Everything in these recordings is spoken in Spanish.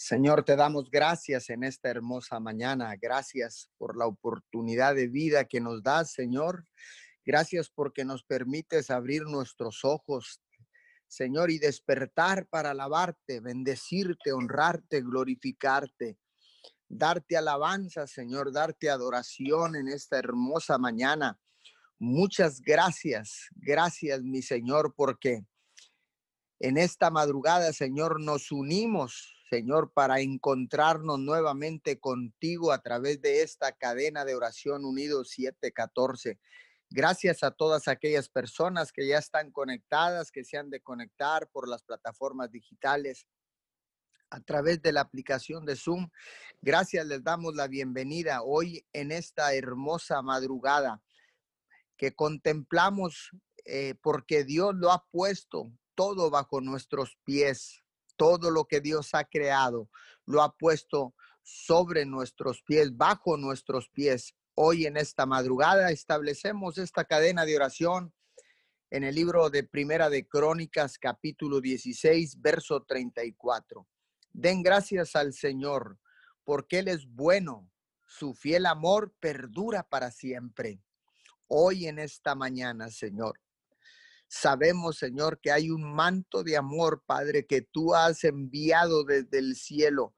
Señor, te damos gracias en esta hermosa mañana. Gracias por la oportunidad de vida que nos das, Señor. Gracias porque nos permites abrir nuestros ojos, Señor, y despertar para alabarte, bendecirte, honrarte, glorificarte, darte alabanza, Señor, darte adoración en esta hermosa mañana. Muchas gracias, gracias, mi Señor, porque en esta madrugada, Señor, nos unimos Señor, para encontrarnos nuevamente contigo a través de esta cadena de oración unidos 714. Gracias a todas aquellas personas que ya están conectadas, que se han de conectar por las plataformas digitales a través de la aplicación de Zoom. Gracias, les damos la bienvenida hoy en esta hermosa madrugada que contemplamos eh, porque Dios lo ha puesto todo bajo nuestros pies todo lo que Dios ha creado, lo ha puesto sobre nuestros pies, bajo nuestros pies. Hoy en esta madrugada establecemos esta cadena de oración en el libro de Primera de Crónicas, capítulo 16, verso 34. Den gracias al Señor, porque Él es bueno, su fiel amor perdura para siempre. Hoy en esta mañana, Señor, Sabemos, Señor, que hay un manto de amor, Padre, que tú has enviado desde el cielo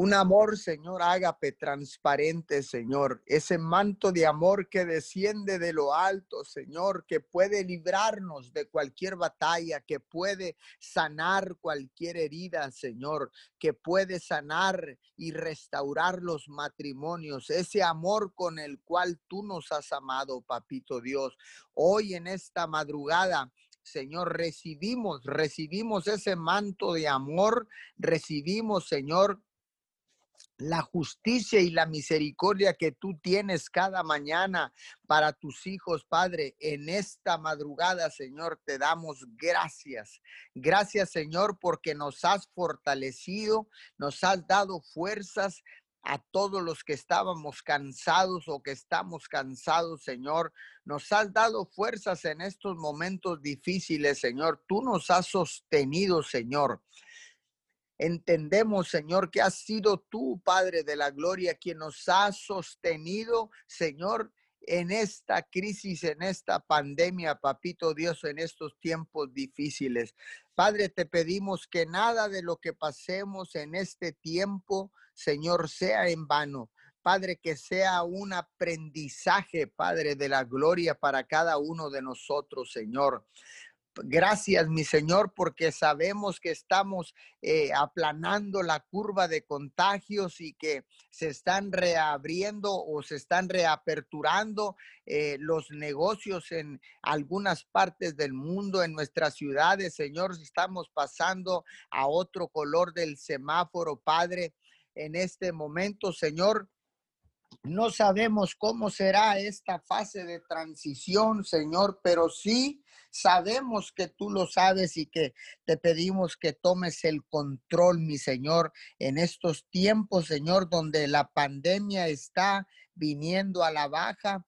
un amor, Señor, ágape transparente, Señor. Ese manto de amor que desciende de lo alto, Señor, que puede librarnos de cualquier batalla, que puede sanar cualquier herida, Señor, que puede sanar y restaurar los matrimonios. Ese amor con el cual tú nos has amado, Papito Dios. Hoy en esta madrugada Señor, recibimos, recibimos ese manto de amor, recibimos, Señor, la justicia y la misericordia que tú tienes cada mañana para tus hijos, Padre. En esta madrugada, Señor, te damos gracias. Gracias, Señor, porque nos has fortalecido, nos has dado fuerzas a todos los que estábamos cansados o que estamos cansados, Señor. Nos has dado fuerzas en estos momentos difíciles, Señor. Tú nos has sostenido, Señor. Entendemos, Señor, que has sido tú, Padre de la Gloria, quien nos ha sostenido, Señor, en esta crisis, en esta pandemia, papito Dios, en estos tiempos difíciles. Padre, te pedimos que nada de lo que pasemos en este tiempo, Señor, sea en vano. Padre, que sea un aprendizaje, Padre de la gloria para cada uno de nosotros, Señor. Gracias, mi Señor, porque sabemos que estamos eh, aplanando la curva de contagios y que se están reabriendo o se están reaperturando eh, los negocios en algunas partes del mundo, en nuestras ciudades. Señor, estamos pasando a otro color del semáforo, Padre, en este momento, Señor. No sabemos cómo será esta fase de transición, Señor, pero sí sabemos que tú lo sabes y que te pedimos que tomes el control, mi Señor, en estos tiempos, Señor, donde la pandemia está viniendo a la baja,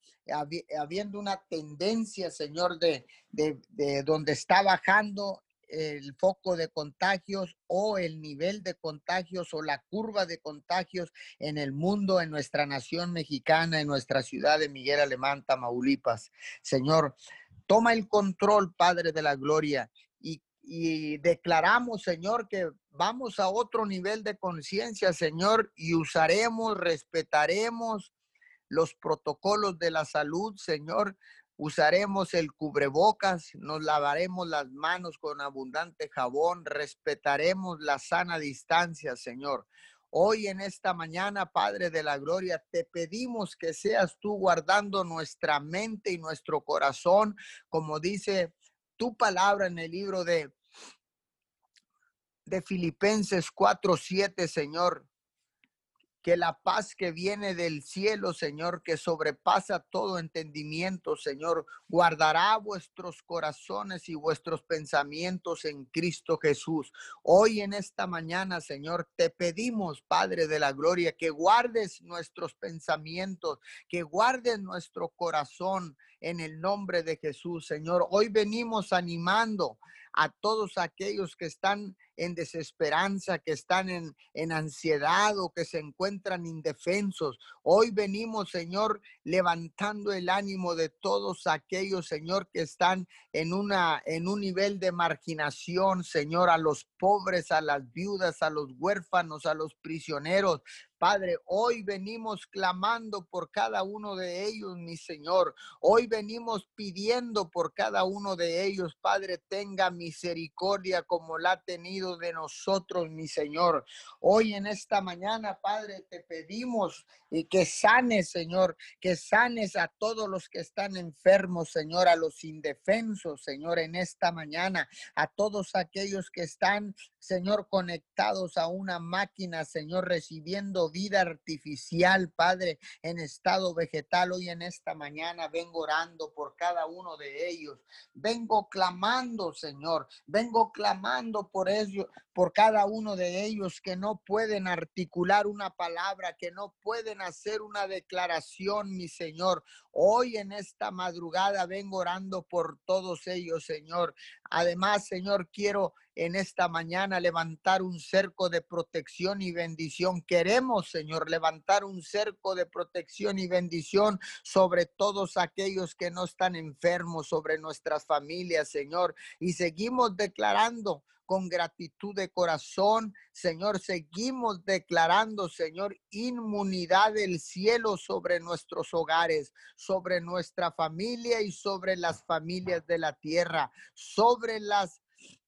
habiendo una tendencia, Señor, de, de, de donde está bajando el foco de contagios o el nivel de contagios o la curva de contagios en el mundo, en nuestra nación mexicana, en nuestra ciudad de Miguel Alemán, Tamaulipas. Señor, toma el control, Padre de la Gloria, y, y declaramos, Señor, que vamos a otro nivel de conciencia, Señor, y usaremos, respetaremos los protocolos de la salud, Señor, Usaremos el cubrebocas, nos lavaremos las manos con abundante jabón, respetaremos la sana distancia, Señor. Hoy en esta mañana, Padre de la Gloria, te pedimos que seas tú guardando nuestra mente y nuestro corazón, como dice tu palabra en el libro de, de Filipenses 4:7, Señor que la paz que viene del cielo, Señor, que sobrepasa todo entendimiento, Señor, guardará vuestros corazones y vuestros pensamientos en Cristo Jesús. Hoy en esta mañana, Señor, te pedimos, Padre de la Gloria, que guardes nuestros pensamientos, que guardes nuestro corazón en el nombre de Jesús, Señor. Hoy venimos animando a todos aquellos que están en desesperanza, que están en, en ansiedad o que se encuentran indefensos. Hoy venimos, Señor, levantando el ánimo de todos aquellos, Señor, que están en una en un nivel de marginación, Señor, a los pobres, a las viudas, a los huérfanos, a los prisioneros, Padre, hoy venimos clamando por cada uno de ellos, mi Señor. Hoy venimos pidiendo por cada uno de ellos. Padre, tenga misericordia como la ha tenido de nosotros, mi Señor. Hoy en esta mañana, Padre, te pedimos y que sanes, Señor, que sanes a todos los que están enfermos, Señor, a los indefensos, Señor, en esta mañana, a todos aquellos que están, Señor, conectados a una máquina, Señor, recibiendo vida artificial, Padre, en estado vegetal. Hoy en esta mañana vengo orando por cada uno de ellos. Vengo clamando, Señor. Vengo clamando por ellos, por cada uno de ellos que no pueden articular una palabra, que no pueden hacer una declaración, mi Señor. Hoy en esta madrugada vengo orando por todos ellos, Señor. Además, Señor, quiero en esta mañana levantar un cerco de protección y bendición. Queremos, Señor, levantar un cerco de protección y bendición sobre todos aquellos que no están enfermos, sobre nuestras familias, Señor. Y seguimos declarando con gratitud de corazón, Señor, seguimos declarando, Señor, inmunidad del cielo sobre nuestros hogares, sobre nuestra familia y sobre las familias de la tierra, sobre las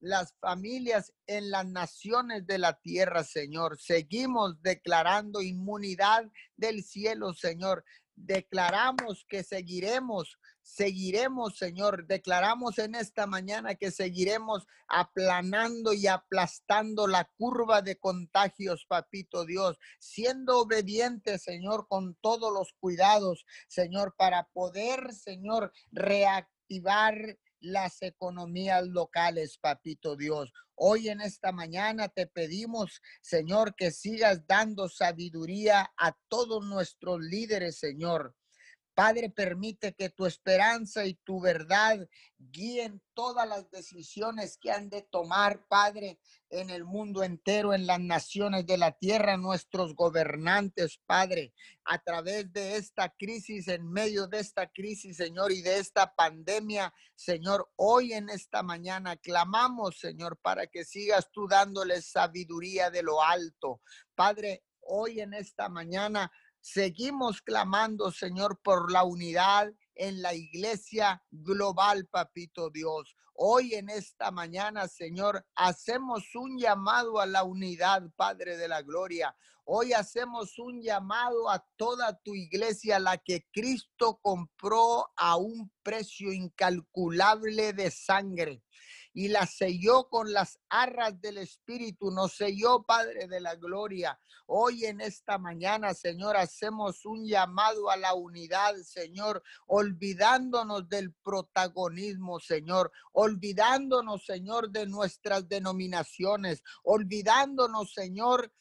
las familias en las naciones de la tierra, Señor. Seguimos declarando inmunidad del cielo, Señor. Declaramos que seguiremos, seguiremos, Señor. Declaramos en esta mañana que seguiremos aplanando y aplastando la curva de contagios, papito Dios, siendo obedientes, Señor, con todos los cuidados, Señor, para poder, Señor, reactivar las economías locales, papito Dios. Hoy en esta mañana te pedimos, Señor, que sigas dando sabiduría a todos nuestros líderes, Señor. Padre, permite que tu esperanza y tu verdad guíen todas las decisiones que han de tomar, Padre, en el mundo entero, en las naciones de la tierra, nuestros gobernantes, Padre, a través de esta crisis, en medio de esta crisis, Señor, y de esta pandemia, Señor, hoy en esta mañana clamamos, Señor, para que sigas tú dándoles sabiduría de lo alto. Padre, hoy en esta mañana Seguimos clamando, Señor, por la unidad en la iglesia global, papito Dios. Hoy en esta mañana, Señor, hacemos un llamado a la unidad, Padre de la Gloria. Hoy hacemos un llamado a toda tu iglesia, la que Cristo compró a un precio incalculable de sangre y la selló con las arras del Espíritu, nos selló, Padre de la Gloria. Hoy en esta mañana, Señor, hacemos un llamado a la unidad, Señor, olvidándonos del protagonismo, Señor, olvidándonos, Señor, de nuestras denominaciones, olvidándonos, Señor,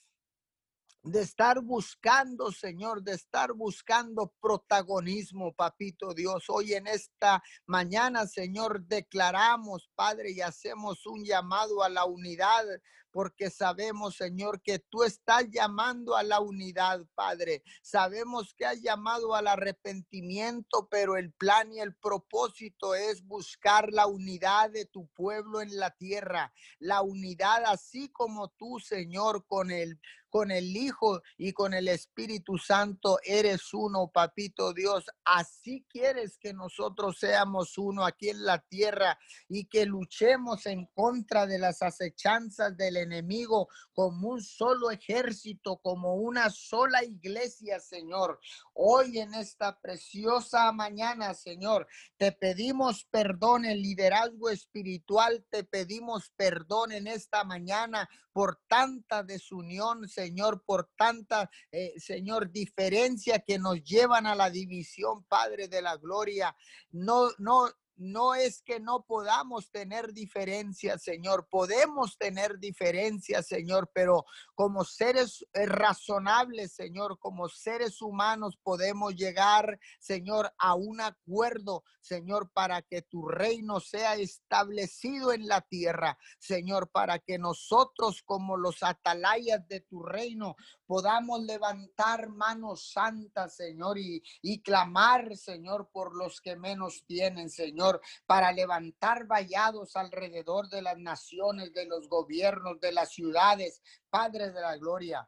de estar buscando, Señor, de estar buscando protagonismo, papito Dios. Hoy en esta mañana, Señor, declaramos, Padre, y hacemos un llamado a la unidad porque sabemos, Señor, que tú estás llamando a la unidad, Padre. Sabemos que has llamado al arrepentimiento, pero el plan y el propósito es buscar la unidad de tu pueblo en la tierra, la unidad así como tú, Señor, con el con el Hijo y con el Espíritu Santo eres uno, papito Dios. Así quieres que nosotros seamos uno aquí en la tierra y que luchemos en contra de las acechanzas del enemigo como un solo ejército, como una sola iglesia, Señor. Hoy en esta preciosa mañana, Señor, te pedimos perdón, el liderazgo espiritual, te pedimos perdón en esta mañana por tanta desunión, Señor, por tanta, eh, Señor, diferencia que nos llevan a la división, Padre de la Gloria. No, no, no es que no podamos tener diferencias, Señor. Podemos tener diferencias, Señor, pero como seres eh, razonables, Señor, como seres humanos podemos llegar, Señor, a un acuerdo, Señor, para que tu reino sea establecido en la tierra, Señor, para que nosotros como los atalayas de tu reino podamos levantar manos santas, Señor, y, y clamar, Señor, por los que menos tienen, Señor, para levantar vallados alrededor de las naciones, de los gobiernos, de las ciudades, Padre de la Gloria.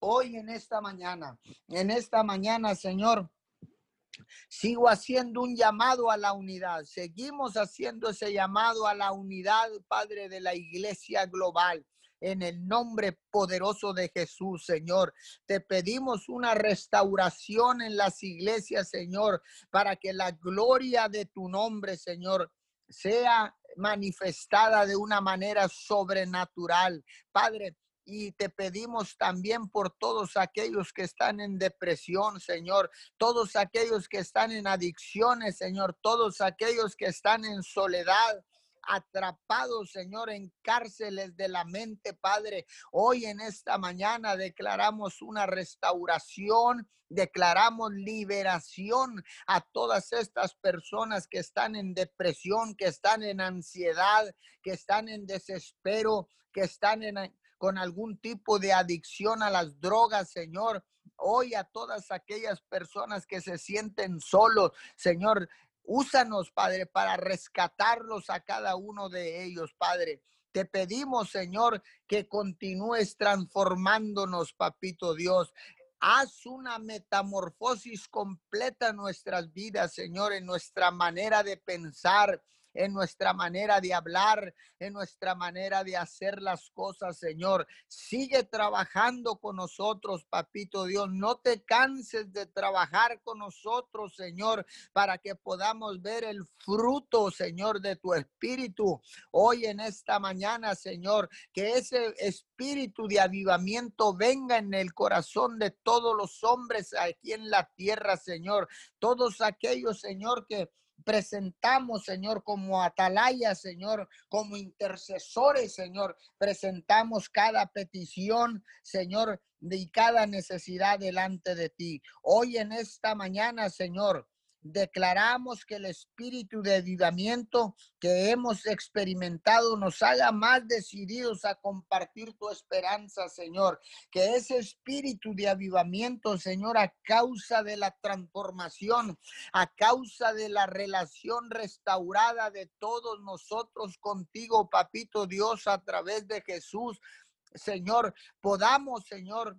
Hoy en esta mañana, en esta mañana, Señor, Sigo haciendo un llamado a la unidad. Seguimos haciendo ese llamado a la unidad, Padre de la Iglesia Global en el nombre poderoso de Jesús, Señor. Te pedimos una restauración en las iglesias, Señor, para que la gloria de tu nombre, Señor, sea manifestada de una manera sobrenatural. Padre, y te pedimos también por todos aquellos que están en depresión, Señor, todos aquellos que están en adicciones, Señor, todos aquellos que están en soledad, atrapados, Señor, en cárceles de la mente, Padre. Hoy en esta mañana declaramos una restauración, declaramos liberación a todas estas personas que están en depresión, que están en ansiedad, que están en desespero, que están en, con algún tipo de adicción a las drogas, Señor. Hoy a todas aquellas personas que se sienten solos, Señor, Úsanos, Padre, para rescatarlos a cada uno de ellos, Padre. Te pedimos, Señor, que continúes transformándonos, Papito Dios. Haz una metamorfosis completa en nuestras vidas, Señor, en nuestra manera de pensar, en nuestra manera de hablar, en nuestra manera de hacer las cosas, Señor. Sigue trabajando con nosotros, papito Dios. No te canses de trabajar con nosotros, Señor, para que podamos ver el fruto, Señor, de tu espíritu. Hoy en esta mañana, Señor, que ese espíritu de avivamiento venga en el corazón de todos los hombres aquí en la tierra, Señor. Todos aquellos, Señor, que presentamos, Señor, como atalaya, Señor, como intercesores, Señor, presentamos cada petición, Señor, de cada necesidad delante de ti. Hoy en esta mañana, Señor, declaramos que el espíritu de avivamiento que hemos experimentado nos haga más decididos a compartir tu esperanza, Señor. Que ese espíritu de avivamiento, Señor, a causa de la transformación, a causa de la relación restaurada de todos nosotros contigo, Papito Dios, a través de Jesús, Señor, podamos, Señor,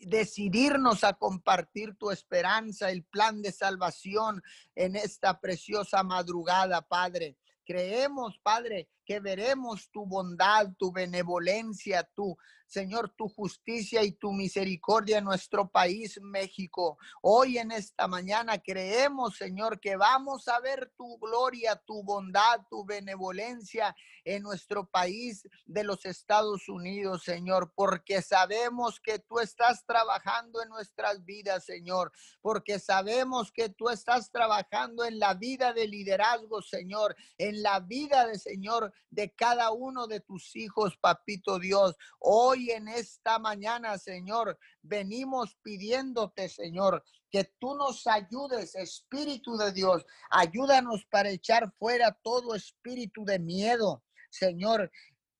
decidirnos a compartir tu esperanza, el plan de salvación en esta preciosa madrugada, Padre. Creemos, Padre, que veremos tu bondad, tu benevolencia, tu, Señor, tu justicia y tu misericordia en nuestro país, México. Hoy en esta mañana creemos, Señor, que vamos a ver tu gloria, tu bondad, tu benevolencia en nuestro país de los Estados Unidos, Señor, porque sabemos que tú estás trabajando en nuestras vidas, Señor, porque sabemos que tú estás trabajando en la vida de liderazgo, Señor, en la vida de Señor de cada uno de tus hijos, papito Dios. Hoy en esta mañana, Señor, venimos pidiéndote, Señor, que tú nos ayudes, Espíritu de Dios. Ayúdanos para echar fuera todo espíritu de miedo, Señor.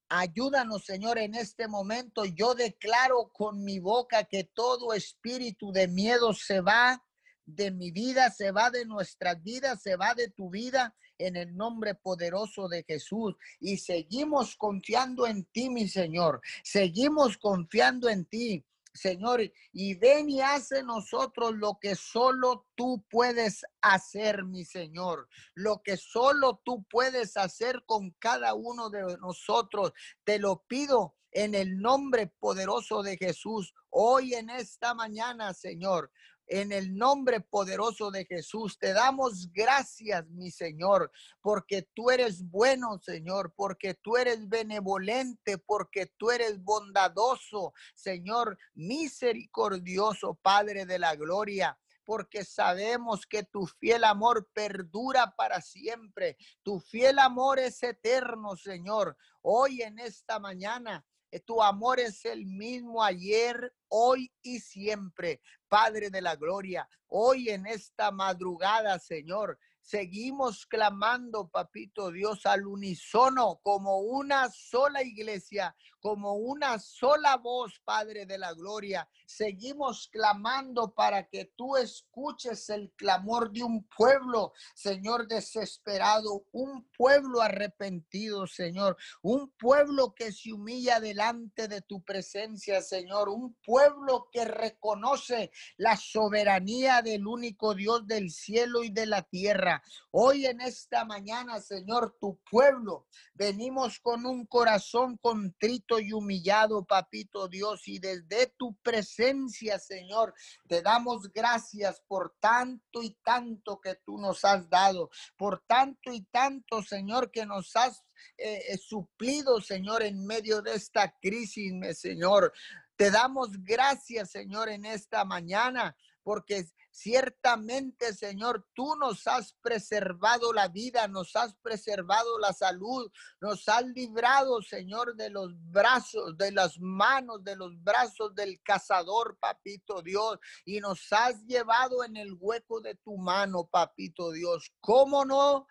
Ayúdanos, Señor, en este momento. Yo declaro con mi boca que todo espíritu de miedo se va de mi vida, se va de nuestras vidas, se va de tu vida en el nombre poderoso de Jesús. Y seguimos confiando en ti, mi Señor. Seguimos confiando en ti. Señor, y ven y hace nosotros lo que solo tú puedes hacer, mi Señor, lo que solo tú puedes hacer con cada uno de nosotros. Te lo pido en el nombre poderoso de Jesús, hoy en esta mañana, Señor. En el nombre poderoso de Jesús, te damos gracias, mi Señor, porque tú eres bueno, Señor, porque tú eres benevolente, porque tú eres bondadoso, Señor, misericordioso, Padre de la gloria. porque sabemos que tu fiel amor perdura para siempre. Tu fiel amor es eterno, Señor. Hoy en esta mañana tu amor es el mismo ayer, hoy y siempre. Padre de la gloria, hoy en esta madrugada, Señor, seguimos clamando, papito Dios, al unísono, como una sola iglesia, como una sola voz, Padre de la Gloria. Seguimos clamando para que tú escuches el clamor de un pueblo, Señor, desesperado, un pueblo arrepentido, Señor, un pueblo que se humilla delante de tu presencia, Señor, un pueblo que reconoce la soberanía del único Dios del cielo y de la tierra. Hoy en esta mañana, Señor, tu pueblo, venimos con un corazón contrito y humillado, papito Dios, y desde tu presencia, Señor, te damos gracias por tanto y tanto que tú nos has dado, por tanto y tanto, Señor, que nos has eh, eh, suplido, Señor, en medio de esta crisis, Señor. Te damos gracias, Señor, en esta mañana, porque Ciertamente, Señor, tú nos has preservado la vida, nos has preservado la salud, nos has librado, Señor, de los brazos, de las manos, de los brazos del cazador, papito Dios, y nos has llevado en el hueco de tu mano, papito Dios. ¿Cómo no?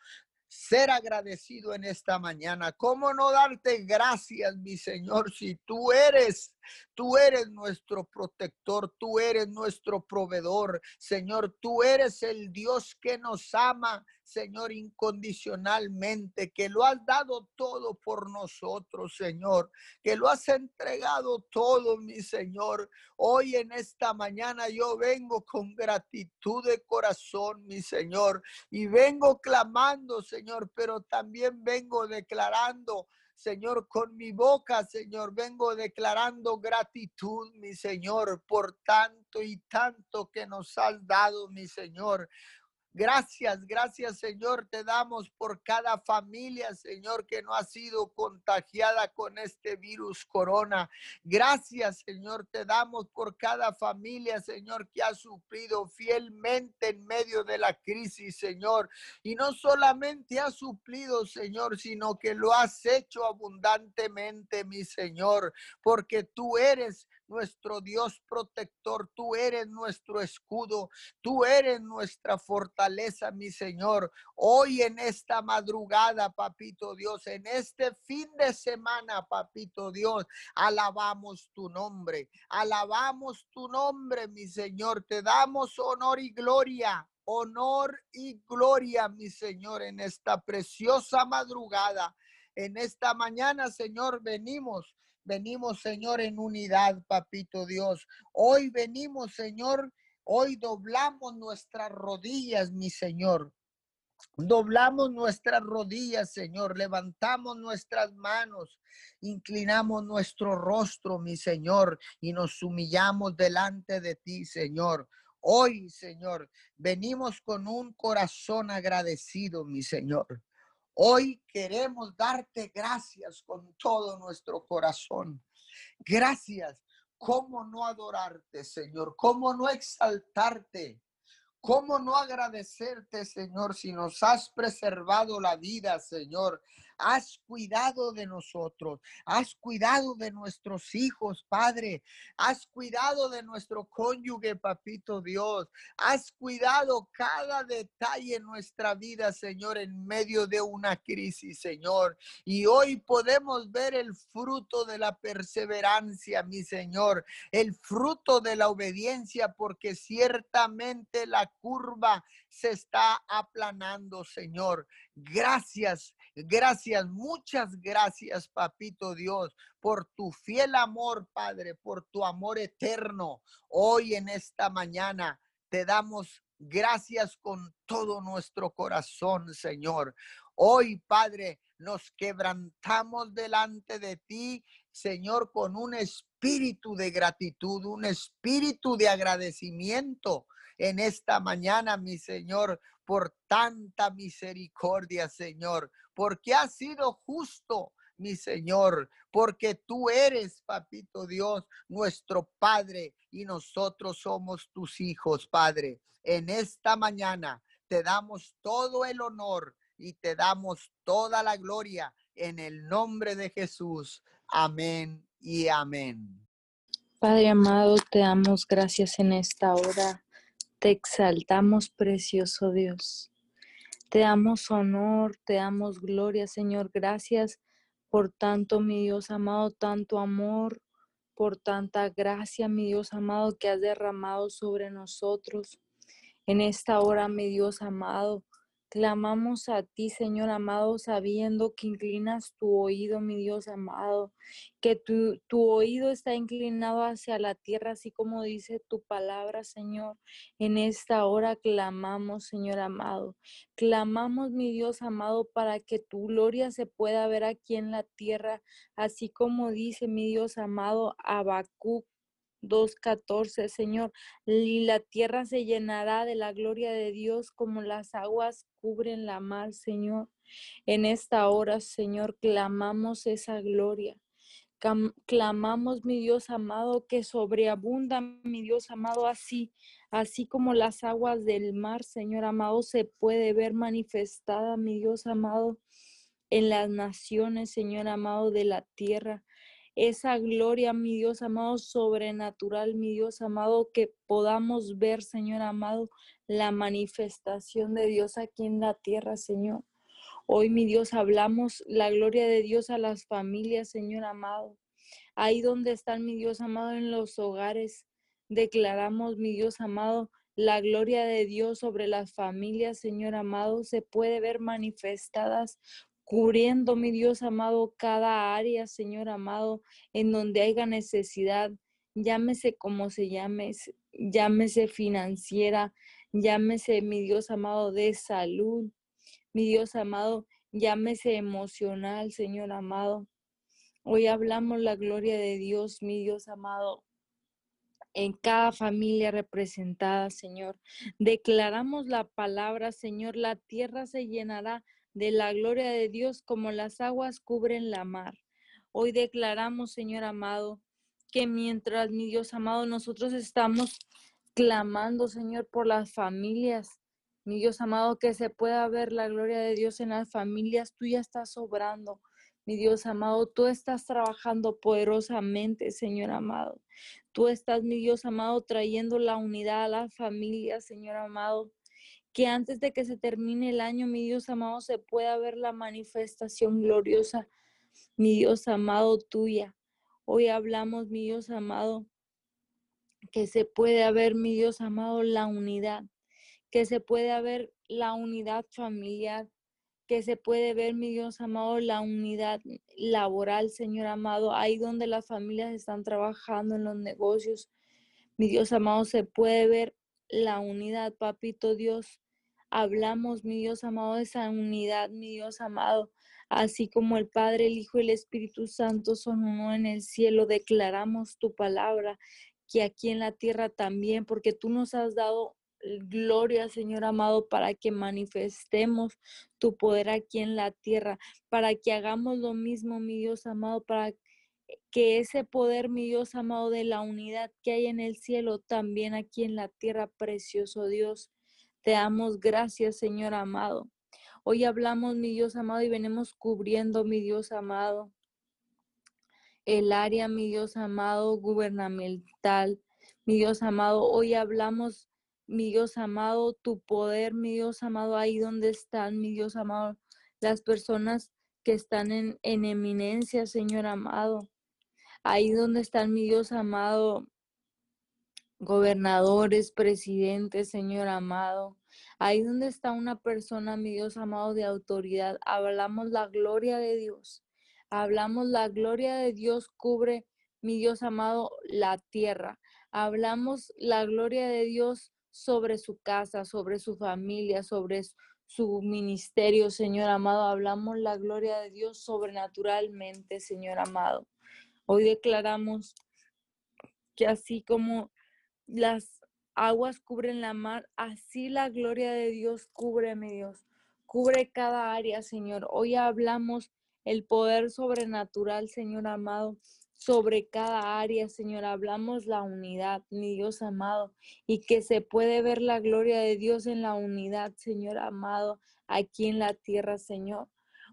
Ser agradecido en esta mañana. ¿Cómo no darte gracias, mi Señor, si tú eres, tú eres nuestro protector, tú eres nuestro proveedor, Señor, tú eres el Dios que nos ama, Señor, incondicionalmente, que lo has dado todo por nosotros, Señor, que lo has entregado todo, mi Señor. Hoy en esta mañana yo vengo con gratitud de corazón, mi Señor, y vengo clamando, Señor, pero también vengo declarando. Señor, con mi boca, Señor, vengo declarando gratitud, mi Señor, por tanto y tanto que nos has dado, mi Señor. Gracias, gracias Señor, te damos por cada familia, Señor, que no ha sido contagiada con este virus corona. Gracias, Señor, te damos por cada familia, Señor, que ha suplido fielmente en medio de la crisis, Señor. Y no solamente ha suplido, Señor, sino que lo has hecho abundantemente, mi Señor, porque tú eres nuestro Dios protector, tú eres nuestro escudo, tú eres nuestra fortaleza, mi Señor. Hoy en esta madrugada, papito Dios, en este fin de semana, papito Dios, alabamos tu nombre, alabamos tu nombre, mi Señor, te damos honor y gloria honor y gloria, mi Señor, en esta preciosa madrugada. En esta mañana, Señor, venimos Venimos, Señor, en unidad, papito Dios. Hoy venimos, Señor, hoy doblamos nuestras rodillas, mi Señor. Doblamos nuestras rodillas, Señor, levantamos nuestras manos, inclinamos nuestro rostro, mi Señor, y nos humillamos delante de ti, Señor. Hoy, Señor, venimos con un corazón agradecido, mi Señor. Hoy queremos darte gracias con todo nuestro corazón. Gracias. ¿Cómo no adorarte, Señor? ¿Cómo no exaltarte? ¿Cómo no agradecerte, Señor, si nos has preservado la vida, Señor? Has cuidado de nosotros, has cuidado de nuestros hijos, Padre. Has cuidado de nuestro cónyuge, Papito Dios. Has cuidado cada detalle en nuestra vida, Señor, en medio de una crisis, Señor. Y hoy podemos ver el fruto de la perseverancia, mi Señor, el fruto de la obediencia, porque ciertamente la curva se está aplanando, Señor. Gracias, gracias, muchas gracias, Papito Dios, por tu fiel amor, Padre, por tu amor eterno. Hoy en esta mañana te damos gracias con todo nuestro corazón, Señor. Hoy, Padre, nos quebrantamos delante de ti, Señor, con un espíritu de gratitud, un espíritu de agradecimiento en esta mañana, mi Señor, por tanta misericordia, Señor, porque ha sido justo mi Señor, porque tú eres, papito Dios, nuestro Padre y nosotros somos tus hijos, Padre. En esta mañana te damos todo el honor y te damos toda la gloria en el nombre de Jesús. Amén y amén. Padre amado, te damos gracias en esta hora. Te exaltamos, precioso Dios. Te damos honor, te damos gloria, Señor. Gracias por tanto, mi Dios amado, tanto amor, por tanta gracia, mi Dios amado, que has derramado sobre nosotros. En esta hora, mi Dios amado, Clamamos a ti, Señor amado, sabiendo que inclinas tu oído, mi Dios amado, que tu, tu, oído está inclinado hacia la tierra, así como dice tu palabra, Señor. En esta hora clamamos, Señor amado. Clamamos, mi Dios amado, para que tu gloria se pueda ver aquí en la tierra, así como dice mi Dios amado Habacuc 2.14, Señor, y la tierra se llenará de la gloria de Dios como las aguas cubren la mar, Señor. En esta hora, Señor, clamamos esa gloria. Clamamos, mi Dios amado, que sobreabunda, mi Dios amado, así, así como las aguas del mar, Señor amado, se puede ver manifestada, mi Dios amado, en las naciones, Señor amado, de la tierra esa gloria, mi Dios amado, sobrenatural, mi Dios amado, que podamos ver, Señor amado, la manifestación de Dios aquí en la tierra, Señor. Hoy, mi Dios, hablamos la gloria de Dios a las familias, Señor amado. Ahí donde están, mi Dios amado, en los hogares, declaramos, mi Dios amado, la gloria de Dios sobre las familias, Señor amado, se puede ver manifestadas cubriendo, mi Dios amado, cada área, Señor amado, en donde haya necesidad, llámese como se llame, llámese financiera, llámese, mi Dios amado, de salud, mi Dios amado, llámese emocional, Señor amado. Hoy hablamos la gloria de Dios, mi Dios amado, en cada familia representada, Señor. Declaramos la palabra, Señor, la tierra se llenará de la gloria de Dios como las aguas cubren la mar. Hoy declaramos, Señor amado, que mientras, mi Dios amado, nosotros estamos clamando, Señor, por las familias, mi Dios amado, que se pueda ver la gloria de Dios en las familias, tú ya estás sobrando. Mi Dios amado, tú estás trabajando poderosamente, Señor amado. Tú estás, mi Dios amado, trayendo la unidad a las familias, Señor amado que antes de que se termine el año, mi Dios amado, se pueda ver la manifestación gloriosa, mi Dios amado, tuya. Hoy hablamos, mi Dios amado, que se puede haber, mi Dios amado, la unidad, que se puede haber la unidad familiar, que se puede ver, mi Dios amado, la unidad laboral, Señor amado, ahí donde las familias están trabajando en los negocios. Mi Dios amado, se puede ver la unidad, papito Dios. Hablamos, mi Dios amado, de esa unidad, mi Dios amado. Así como el Padre, el Hijo y el Espíritu Santo son uno en el cielo, declaramos tu palabra, que aquí en la tierra también, porque tú nos has dado gloria, Señor amado, para que manifestemos tu poder aquí en la tierra, para que hagamos lo mismo, mi Dios amado, para que ese poder, mi Dios amado, de la unidad que hay en el cielo, también aquí en la tierra, precioso Dios. Te damos gracias, Señor amado. Hoy hablamos, mi Dios amado, y venimos cubriendo, mi Dios amado, el área, mi Dios amado, gubernamental. Mi Dios amado, hoy hablamos, mi Dios amado, tu poder, mi Dios amado, ahí donde están, mi Dios amado, las personas que están en, en eminencia, Señor amado. Ahí donde están, mi Dios amado, gobernadores, presidentes, Señor amado. Ahí donde está una persona, mi Dios amado, de autoridad, hablamos la gloria de Dios. Hablamos la gloria de Dios cubre, mi Dios amado, la tierra. Hablamos la gloria de Dios sobre su casa, sobre su familia, sobre su ministerio, Señor amado. Hablamos la gloria de Dios sobrenaturalmente, Señor amado. Hoy declaramos que así como las aguas cubren la mar, así la gloria de Dios cubre, mi Dios. Cubre cada área, Señor. Hoy hablamos el poder sobrenatural, Señor amado, sobre cada área, Señor. Hablamos la unidad, mi Dios amado, y que se puede ver la gloria de Dios en la unidad, Señor amado, aquí en la tierra, Señor.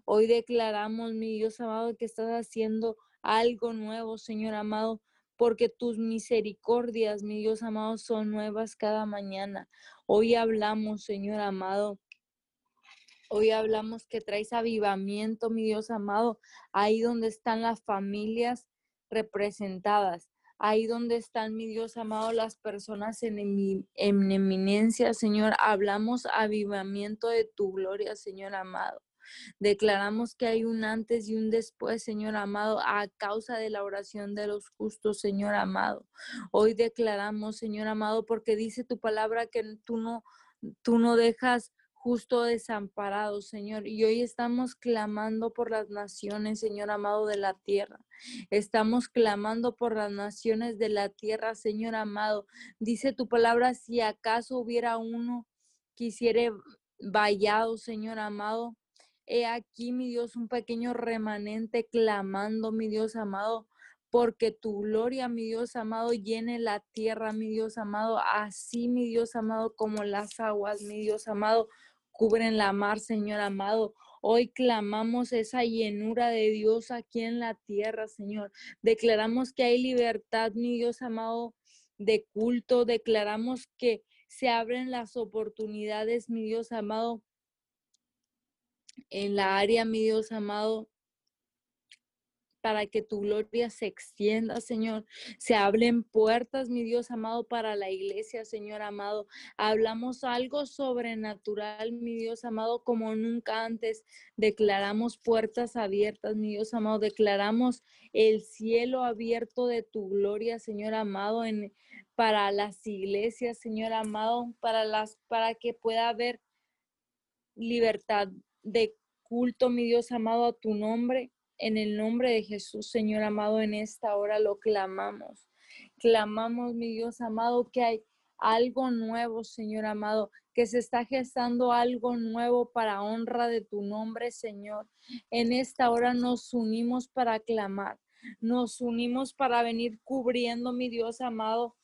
Hoy declaramos, mi Dios amado, que estás haciendo algo nuevo, Señor amado, porque tus misericordias, mi Dios amado, son nuevas cada mañana. Hoy hablamos, Señor amado, Hoy hablamos que traes avivamiento, mi Dios amado, ahí donde están las familias representadas, ahí donde están, mi Dios amado, las personas en, en eminencia, Señor. Hablamos avivamiento de tu gloria, Señor amado. Declaramos que hay un antes y un después, Señor amado, a causa de la oración de los justos, Señor amado. Hoy declaramos, Señor amado, porque dice tu palabra que tú no, tú no dejas justo desamparado, Señor. Y hoy estamos clamando por las naciones, Señor amado de la tierra. Estamos clamando por las naciones de la tierra, Señor amado. Dice tu palabra, si acaso hubiera uno quisiera vallado, Señor amado, He aquí, mi Dios, un pequeño remanente clamando, mi Dios amado, porque tu gloria, mi Dios amado, llene la tierra, mi Dios amado, así, mi Dios amado, como las aguas, mi Dios amado, cubren la mar, Señor amado. Hoy clamamos esa llenura de Dios aquí en la tierra, Señor. Declaramos que hay libertad, mi Dios amado, de culto. Declaramos que se abren las oportunidades, mi Dios amado, en la área, mi Dios amado, para que tu gloria se extienda, Señor. Se abren puertas, mi Dios amado, para la iglesia, Señor amado. Hablamos algo sobrenatural, mi Dios amado, como nunca antes. Declaramos puertas abiertas, mi Dios amado. Declaramos el cielo abierto de tu gloria, Señor amado, en, para las iglesias, Señor amado, para las para que pueda haber libertad de culto, mi Dios amado, a tu nombre. En el nombre de Jesús, Señor amado, en esta hora lo clamamos. Clamamos, mi Dios amado, que hay algo nuevo, Señor amado, que se está gestando algo nuevo para honra de tu nombre, Señor. En esta hora nos unimos para clamar, nos unimos para venir cubriendo, mi Dios amado,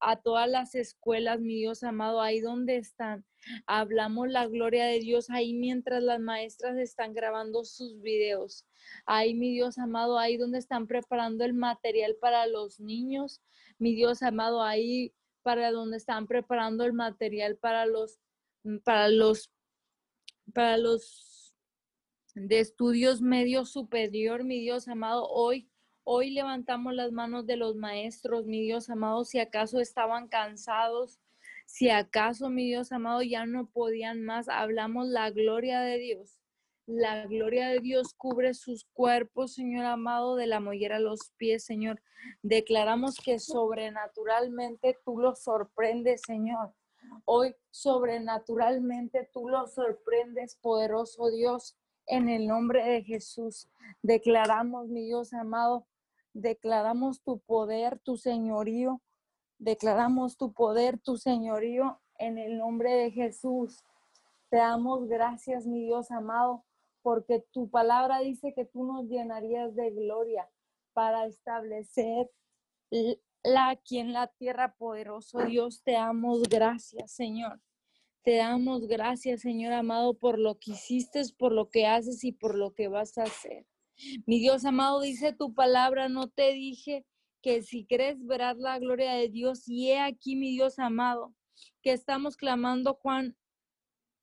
a todas las escuelas, mi Dios amado, ahí donde están. Hablamos la gloria de Dios ahí mientras las maestras están grabando sus videos. Ahí, mi Dios amado, ahí donde están preparando el material para los niños. Mi Dios amado, ahí para donde están preparando el material para los, para los, para los de estudios medio superior, mi Dios amado, hoy Hoy levantamos las manos de los maestros, mi Dios amado, si acaso estaban cansados, si acaso, mi Dios amado, ya no podían más, hablamos la gloria de Dios. La gloria de Dios cubre sus cuerpos, Señor amado, de la mollera a los pies, Señor. Declaramos que sobrenaturalmente tú los sorprendes, Señor. Hoy sobrenaturalmente tú los sorprendes, poderoso Dios, en el nombre de Jesús. Declaramos, mi Dios amado, declaramos tu poder, tu señorío, declaramos tu poder, tu señorío en el nombre de Jesús. Te damos gracias, mi Dios amado, porque tu palabra dice que tú nos llenarías de gloria para establecer la aquí en la tierra, poderoso Dios. Te damos gracias, Señor. Te damos gracias, Señor amado, por lo que hiciste, por lo que haces y por lo que vas a hacer. Mi Dios amado, dice tu palabra, no te dije que si crees verás la gloria de Dios. Y he aquí, mi Dios amado, que estamos clamando Juan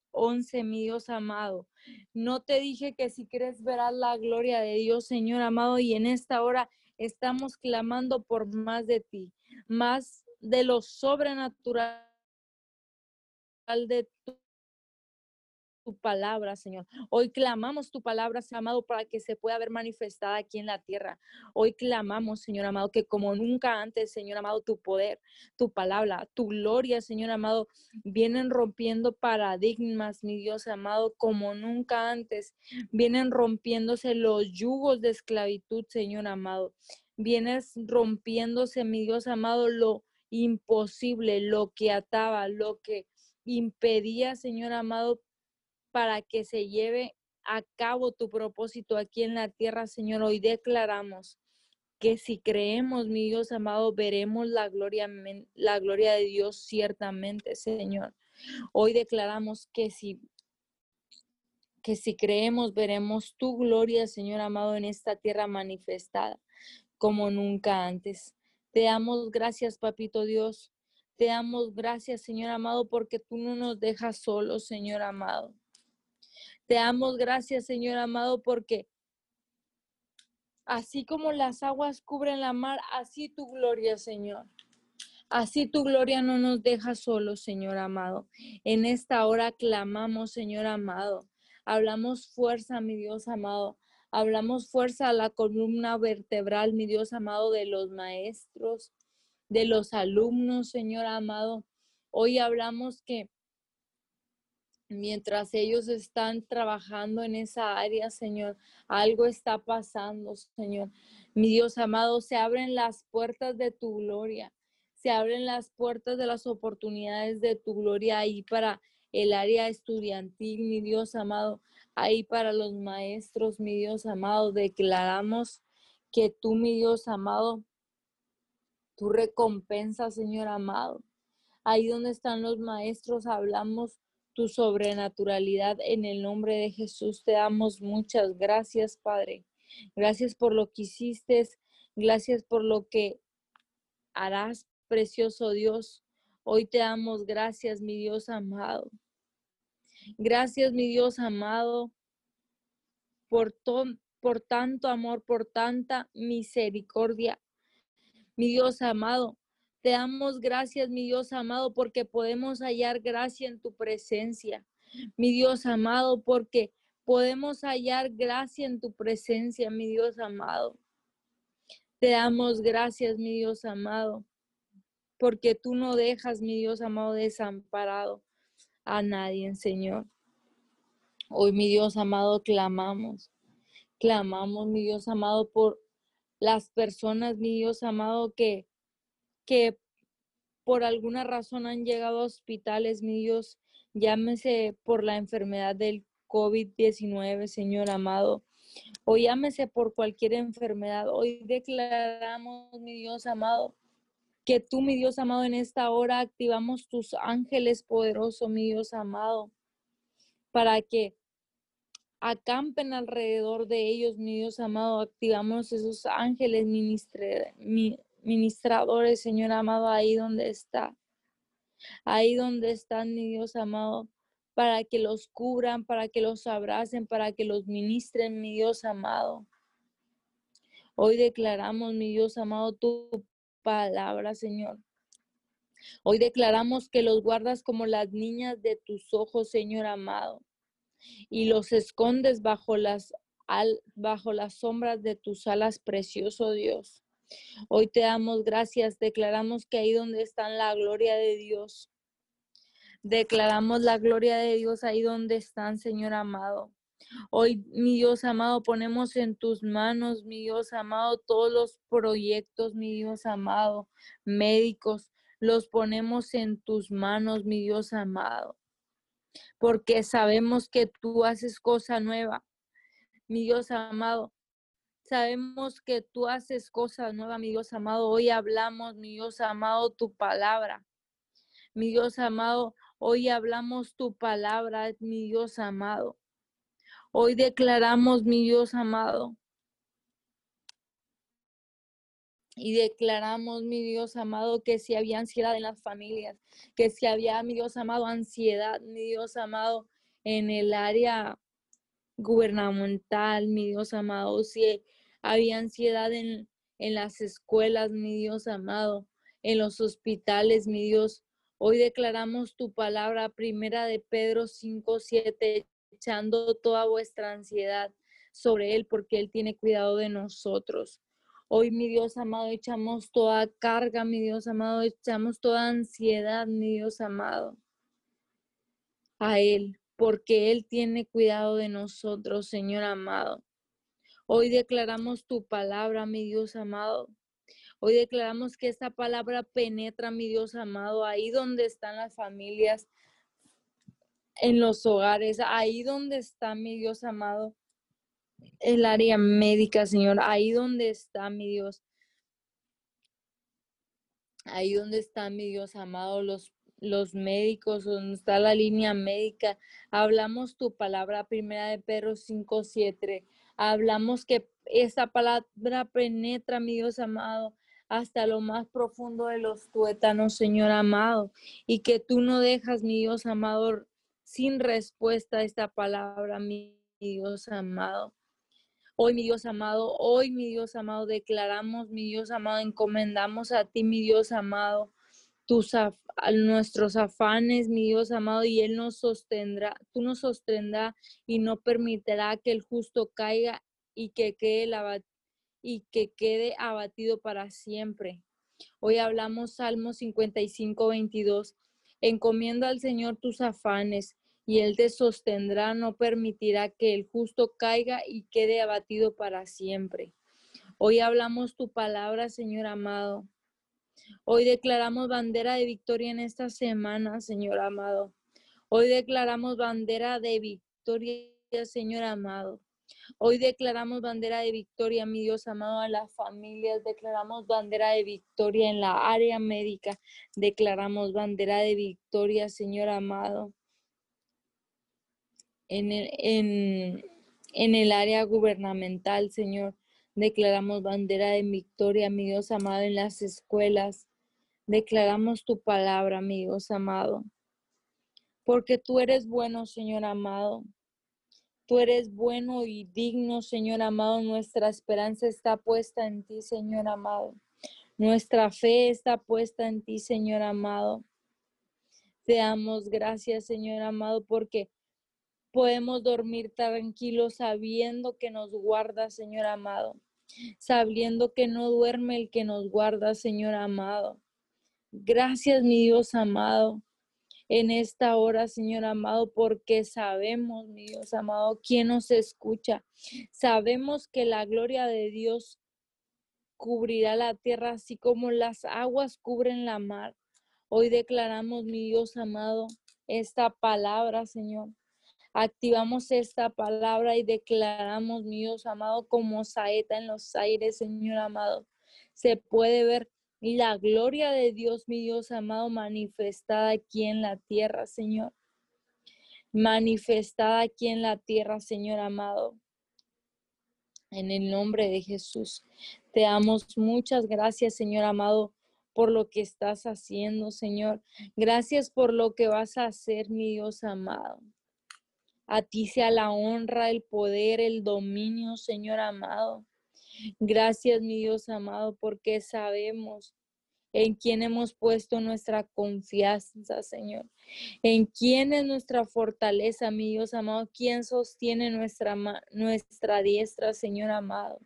11, mi Dios amado. No te dije que si crees verás la gloria de Dios, Señor amado, y en esta hora estamos clamando por más de ti, más de lo sobrenatural de tu palabra, Señor. Hoy clamamos tu palabra, Señor amado, para que se pueda ver manifestada aquí en la tierra. Hoy clamamos, Señor amado, que como nunca antes, Señor amado, tu poder, tu palabra, tu gloria, Señor amado, vienen rompiendo paradigmas, mi Dios amado, como nunca antes. Vienen rompiéndose los yugos de esclavitud, Señor amado. Vienes rompiéndose, mi Dios amado, lo imposible, lo que ataba, lo que impedía, Señor amado, para que se lleve a cabo tu propósito aquí en la tierra, Señor. Hoy declaramos que si creemos, mi Dios amado, veremos la gloria, la gloria de Dios ciertamente, Señor. Hoy declaramos que si que si creemos veremos tu gloria, Señor amado, en esta tierra manifestada como nunca antes. Te damos gracias, Papito Dios. Te damos gracias, Señor amado, porque tú no nos dejas solos, Señor amado. Te damos gracias, Señor amado, porque Así como las aguas cubren la mar, así tu gloria, Señor. Así tu gloria no nos deja solos, Señor amado. En esta hora clamamos, Señor amado. Hablamos fuerza, mi Dios amado. Hablamos fuerza a la columna vertebral, mi Dios amado, de los maestros, de los alumnos, Señor amado. Hoy hablamos que mientras ellos están trabajando en esa área, Señor, algo está pasando, Señor. Mi Dios amado, se abren las puertas de tu gloria, se abren las puertas de las oportunidades de tu gloria ahí para el área estudiantil, mi Dios amado, ahí para los maestros, mi Dios amado, declaramos que tú, mi Dios amado, tu recompensa, Señor amado. Ahí donde están los maestros, hablamos tu sobrenaturalidad. En el nombre de Jesús te damos muchas gracias, Padre. Gracias por lo que hiciste. Gracias por lo que harás, precioso Dios. Hoy te damos gracias, mi Dios amado. Gracias, mi Dios amado, por, por tanto amor, por tanta misericordia. Mi Dios amado, te damos gracias, mi Dios amado, porque podemos hallar gracia en tu presencia. Mi Dios amado, porque podemos hallar gracia en tu presencia, mi Dios amado. Te damos gracias, mi Dios amado, porque tú no dejas, mi Dios amado, desamparado a nadie, Señor. Hoy, mi Dios amado, clamamos. Clamamos, mi Dios amado, por las personas, mi Dios amado, que que por alguna razón han llegado a hospitales, mi Dios, llámese por la enfermedad del COVID-19, Señor amado, o llámese por cualquier enfermedad. Hoy declaramos, mi Dios amado, que tú, mi Dios amado, en esta hora activamos tus ángeles poderosos, mi Dios amado, para que acampen alrededor de ellos, mi Dios amado. Activamos esos ángeles ministre, ministradores, Señor amado, ahí donde está. Ahí donde están, mi Dios amado, para que los cubran, para que los abracen, para que los ministren, mi Dios amado. Hoy declaramos, mi Dios amado, tu palabra, Señor. Hoy declaramos que los guardas como las niñas de tus ojos, Señor amado, y los escondes bajo las, bajo las sombras de tus alas, precioso Dios. Hoy te damos gracias, declaramos que ahí donde está la gloria de Dios, declaramos la gloria de Dios ahí donde están, Señor amado. Hoy, mi Dios amado, ponemos en tus manos, mi Dios amado, todos los proyectos, mi Dios amado, médicos, los ponemos en tus manos, mi Dios amado, porque sabemos que tú haces cosa nueva. Mi Dios amado, Sabemos que tú haces cosas nuevas, mi Dios amado. Hoy hablamos, mi Dios amado, tu palabra. Mi Dios amado, hoy hablamos tu palabra, mi Dios amado. Hoy declaramos, mi Dios amado. Y declaramos, mi Dios amado, que si había ansiedad en las familias, que si había, mi Dios amado, ansiedad, mi Dios amado, en el área gubernamental, mi Dios amado, si había ansiedad en, en las escuelas, mi Dios amado, en los hospitales, mi Dios. Hoy declaramos tu palabra, primera de Pedro 5, 7, echando toda vuestra ansiedad sobre Él, porque Él tiene cuidado de nosotros. Hoy, mi Dios amado, echamos toda carga, mi Dios amado, echamos toda ansiedad, mi Dios amado, a Él, porque Él tiene cuidado de nosotros, Señor amado. Hoy declaramos tu palabra, mi Dios amado. Hoy declaramos que esta palabra penetra, mi Dios amado, ahí donde están las familias, en los hogares, ahí donde está mi Dios amado, el área médica, Señor, ahí donde está mi Dios. Ahí donde está mi Dios amado, los, los médicos, donde está la línea médica. Hablamos tu palabra, primera de Pedro 5, 7. Hablamos que esa palabra penetra, mi Dios amado, hasta lo más profundo de los tuétanos, Señor amado, y que tú no dejas, mi Dios amado, sin respuesta a esta palabra, mi Dios amado. Hoy, mi Dios amado, hoy, mi Dios amado, declaramos, mi Dios amado, encomendamos a ti, mi Dios amado, tus nuestros afanes, mi Dios amado, y Él nos sostendrá, tú nos sostendrá y no permitirá que el justo caiga y que quede, y que quede abatido para siempre. Hoy hablamos Salmo 55, 22. Encomienda al Señor tus afanes y Él te sostendrá, no permitirá que el justo caiga y quede abatido para siempre. Hoy hablamos tu palabra, Señor amado. Hoy declaramos bandera de victoria en esta semana, Señor amado. Hoy declaramos bandera de victoria, Señor amado. Hoy declaramos bandera de victoria, mi Dios amado, a las familias. Declaramos bandera de victoria en la área médica. Declaramos bandera de victoria, Señor amado en el, en, el área gubernamental, Señor. Declaramos bandera de victoria, mi Dios amado, en las escuelas. Declaramos tu palabra, mi Dios amado. Porque tú eres bueno, Señor amado. Tú eres bueno y digno, Señor amado. Nuestra esperanza está puesta en ti, Señor amado. Nuestra fe está puesta en ti, Señor amado. Te damos gracias, Señor amado, porque podemos dormir tranquilos sabiendo que nos guarda, Señor amado, sabiendo que no duerme el que nos guarda, Señor amado. Gracias, mi Dios amado, en esta hora, Señor amado, porque sabemos, mi Dios amado, quién nos escucha. Sabemos que la gloria de Dios cubrirá la tierra, así como las aguas cubren la mar. Hoy declaramos, mi Dios amado, esta palabra, Señor Activamos esta palabra y declaramos, mi Dios amado, como saeta en los aires, Señor amado. Se puede ver la gloria de Dios, mi Dios amado, manifestada aquí en la tierra, Señor. Manifestada aquí en la tierra, Señor amado. En el nombre de Jesús. Te damos muchas gracias, Señor amado, por lo que estás haciendo, Señor. Gracias por lo que vas a hacer, mi Dios amado. A ti sea la honra, el poder, el dominio, Señor amado. Gracias, mi Dios amado, porque sabemos en quién hemos puesto nuestra confianza, Señor. En quién es nuestra fortaleza, mi Dios amado. ¿Quién sostiene nuestra, nuestra diestra, Señor amado?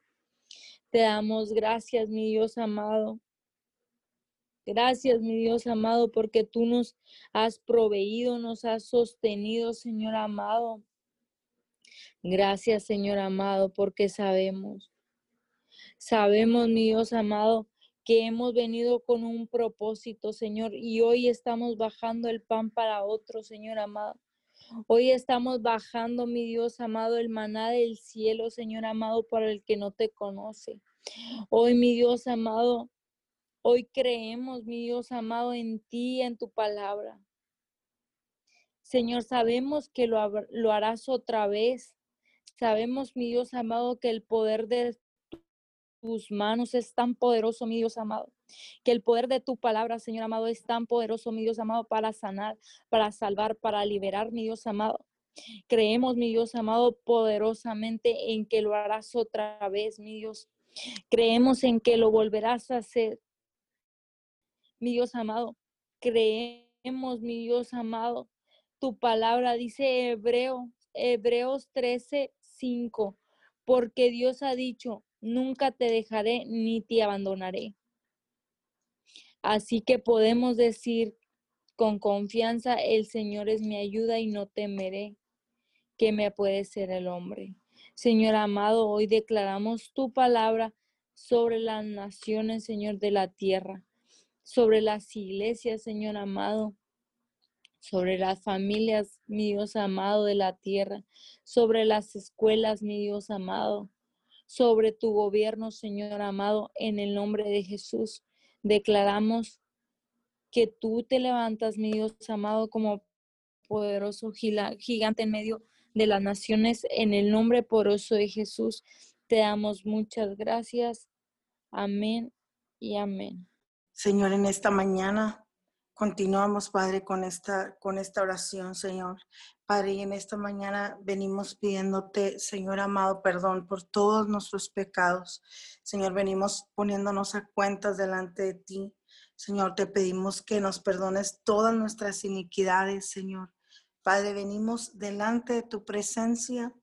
Te damos gracias, mi Dios amado. Gracias, mi Dios amado, porque tú nos has proveído, nos has sostenido, Señor amado. Gracias, Señor amado, porque sabemos, sabemos, mi Dios amado, que hemos venido con un propósito, Señor, y hoy estamos bajando el pan para otro, Señor amado. Hoy estamos bajando, mi Dios amado, el maná del cielo, Señor amado, para el que no te conoce. Hoy, mi Dios amado, Hoy creemos, mi Dios amado, en ti, en tu palabra. Señor, sabemos que lo, lo harás otra vez. Sabemos, mi Dios amado, que el poder de tus manos es tan poderoso, mi Dios amado. Que el poder de tu palabra, Señor amado, es tan poderoso, mi Dios amado, para sanar, para salvar, para liberar, mi Dios amado. Creemos, mi Dios amado, poderosamente en que lo harás otra vez, mi Dios. Creemos en que lo volverás a hacer mi Dios amado. Creemos, mi Dios amado. Tu palabra dice Hebreo, Hebreos 13, 5, porque Dios ha dicho, nunca te dejaré ni te abandonaré. Así que podemos decir con confianza, el Señor es mi ayuda y no temeré que me puede ser el hombre. Señor amado, hoy declaramos tu palabra sobre las naciones, Señor, de la tierra sobre las iglesias, Señor amado, sobre las familias, mi Dios amado, de la tierra, sobre las escuelas, mi Dios amado, sobre tu gobierno, Señor amado, en el nombre de Jesús. Declaramos que tú te levantas, mi Dios amado, como poderoso gigante en medio de las naciones, en el nombre poderoso de Jesús. Te damos muchas gracias. Amén y amén. Señor, en esta mañana continuamos, Padre, con esta, con esta oración, Señor. Padre, y en esta mañana venimos pidiéndote, Señor amado, perdón por todos nuestros pecados. Señor, venimos poniéndonos a cuentas delante de ti. Señor, te pedimos que nos perdones todas nuestras iniquidades, Señor. Padre, venimos delante de tu presencia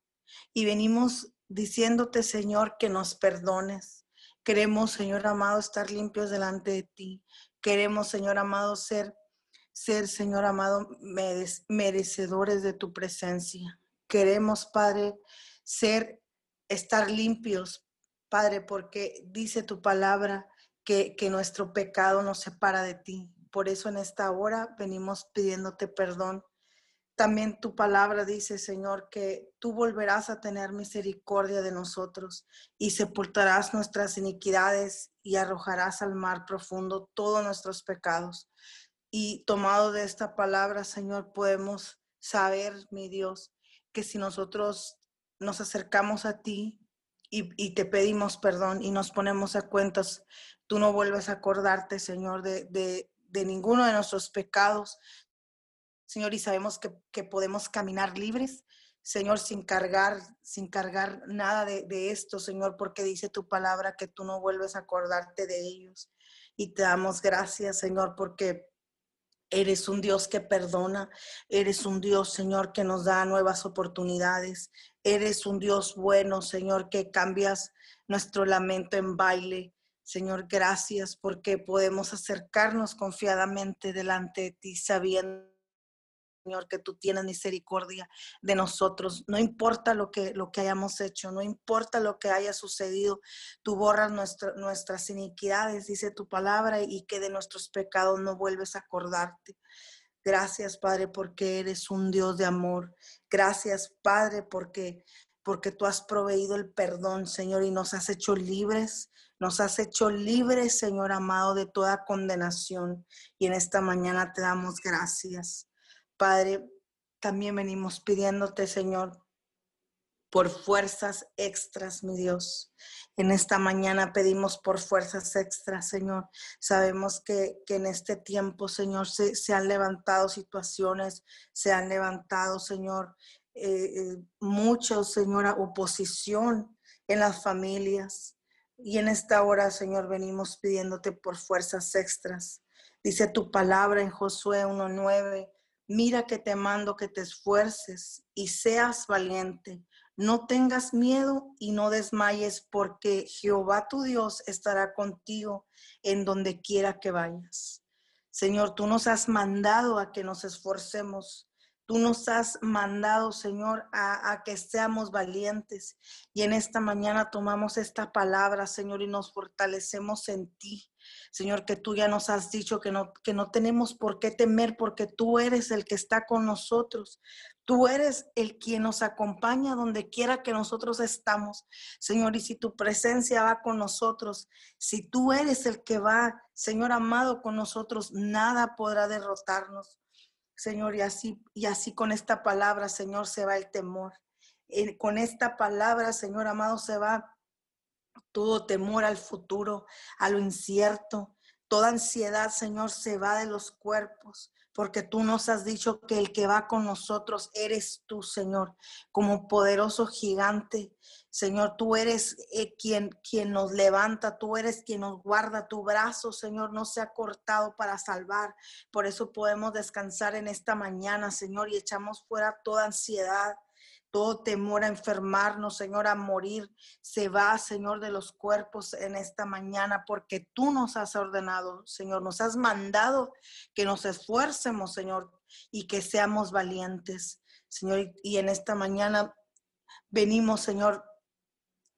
y venimos diciéndote, Señor, que nos perdones. Queremos, Señor amado, estar limpios delante de ti. Queremos, Señor amado, ser, ser, Señor amado, merecedores de tu presencia. Queremos, Padre, ser, estar limpios, Padre, porque dice tu palabra que, que nuestro pecado nos separa de ti. Por eso en esta hora venimos pidiéndote perdón también tu palabra dice, Señor, que tú volverás a tener misericordia de nosotros y sepultarás nuestras iniquidades y arrojarás al mar profundo todos nuestros pecados. Y tomado de esta palabra, Señor, podemos saber, mi Dios, que si nosotros nos acercamos a ti y, te pedimos perdón y nos ponemos a cuentas, tú no vuelves a acordarte, Señor, de, de ninguno de nuestros pecados, Señor, y sabemos que, podemos caminar libres, Señor, sin cargar, sin cargar nada de, de, esto, Señor, porque dice tu palabra que tú no vuelves a acordarte de ellos. Y te damos gracias, Señor, porque eres un Dios que perdona, eres un Dios, Señor, que nos da nuevas oportunidades, eres un Dios bueno, Señor, que cambias nuestro lamento en baile. Señor, gracias porque podemos acercarnos confiadamente delante de ti, sabiendo Señor, que tú tienes misericordia de nosotros. No importa lo que, lo que hayamos hecho, no importa lo que haya sucedido, tú borras nuestras iniquidades, dice tu palabra, y que de nuestros pecados no vuelves a acordarte. Gracias, Padre, porque eres un Dios de amor. Gracias, Padre, porque porque tú has proveído el perdón, Señor, y nos has hecho libres, nos has hecho libres, Señor amado, de toda condenación. Y en esta mañana te damos gracias. Padre, también venimos pidiéndote, Señor, por fuerzas extras, mi Dios. En esta mañana pedimos por fuerzas extras, Señor. Sabemos que, en este tiempo, Señor, se, han levantado situaciones, se han levantado, Señor, eh, eh, Señora, oposición en las familias. Y en esta hora, Señor, venimos pidiéndote por fuerzas extras. Dice tu palabra en Josué 1.9 Mira que te mando que te esfuerces y seas valiente. No tengas miedo y no desmayes, porque Jehová tu Dios estará contigo en donde quiera que vayas. Señor, tú nos has mandado a que nos esforcemos. Tú nos has mandado, Señor, a, que seamos valientes. Y en esta mañana tomamos esta palabra, Señor, y nos fortalecemos en ti. Señor, que tú ya nos has dicho que no, que no tenemos por qué temer porque tú eres el que está con nosotros. Tú eres el quien nos acompaña donde quiera que nosotros estamos. Señor, y si tu presencia va con nosotros, si tú eres el que va, Señor amado, con nosotros, nada podrá derrotarnos. Señor, y así, y así con esta palabra, Señor, se va el temor. Eh, con esta palabra, Señor amado, se va todo temor al futuro, a lo incierto. Toda ansiedad, Señor, se va de los cuerpos, porque tú nos has dicho que el que va con nosotros eres tú, Señor, como poderoso gigante. Señor, tú eres eh, quien, quien nos levanta, tú eres quien nos guarda, tu brazo, Señor, no se ha cortado para salvar. Por eso podemos descansar en esta mañana, Señor, y echamos fuera toda ansiedad, todo temor a enfermarnos, Señor, a morir, se va, Señor, de los cuerpos en esta mañana, porque tú nos has ordenado, Señor, nos has mandado que nos esfuercemos, Señor, y que seamos valientes, Señor. Y en esta mañana venimos, Señor,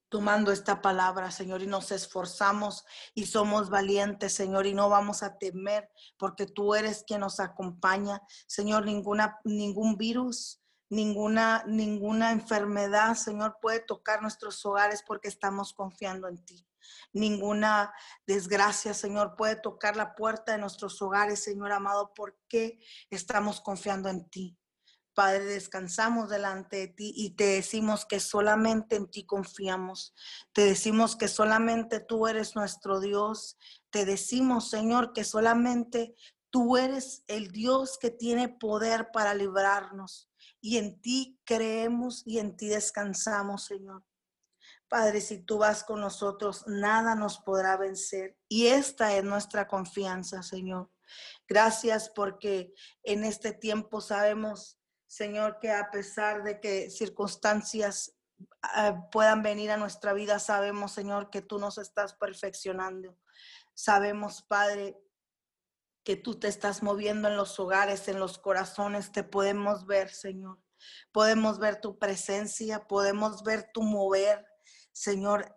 tomando esta palabra, Señor, y nos esforzamos y somos valientes, Señor, y no vamos a temer porque tú eres quien nos acompaña. Señor, ninguna, ningún virus, ninguna, ninguna enfermedad, Señor, puede tocar nuestros hogares porque estamos confiando en ti. Ninguna desgracia, Señor, puede tocar la puerta de nuestros hogares, Señor amado, porque estamos confiando en ti. Padre, descansamos delante de ti y te decimos que solamente en ti confiamos. Te decimos que solamente tú eres nuestro Dios. Te decimos, Señor, que solamente tú eres el Dios que tiene poder para librarnos. Y en ti creemos y en ti descansamos, Señor. Padre, si tú vas con nosotros, nada nos podrá vencer. Y esta es nuestra confianza, Señor. Gracias porque en este tiempo sabemos Señor, que a pesar de que circunstancias ah, puedan venir a nuestra vida, sabemos, Señor, que tú nos estás perfeccionando. Sabemos, Padre, que tú te estás moviendo en los hogares, en los corazones, te podemos ver, Señor. Podemos ver tu presencia, podemos ver tu mover, Señor,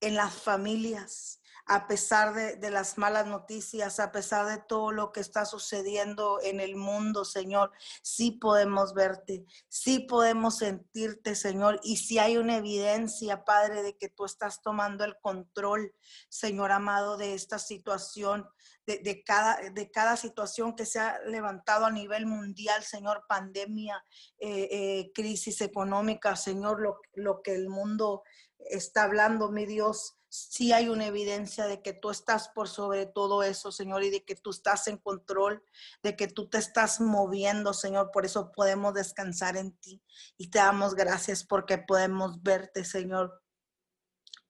en las familias a pesar de, las malas noticias, a pesar de todo lo que está sucediendo en el mundo, Señor, sí podemos verte, sí podemos sentirte, Señor. Y si hay una evidencia, Padre, de que tú estás tomando el control, Señor amado, de esta situación, de, cada, de cada situación que se ha levantado a nivel mundial, Señor, pandemia, eh, eh, crisis económica, Señor, lo, lo que el mundo está hablando, mi Dios sí hay una evidencia de que tú estás por sobre todo eso, Señor, y de que tú estás en control, de que tú te estás moviendo, Señor. Por eso podemos descansar en ti y te damos gracias porque podemos verte, Señor.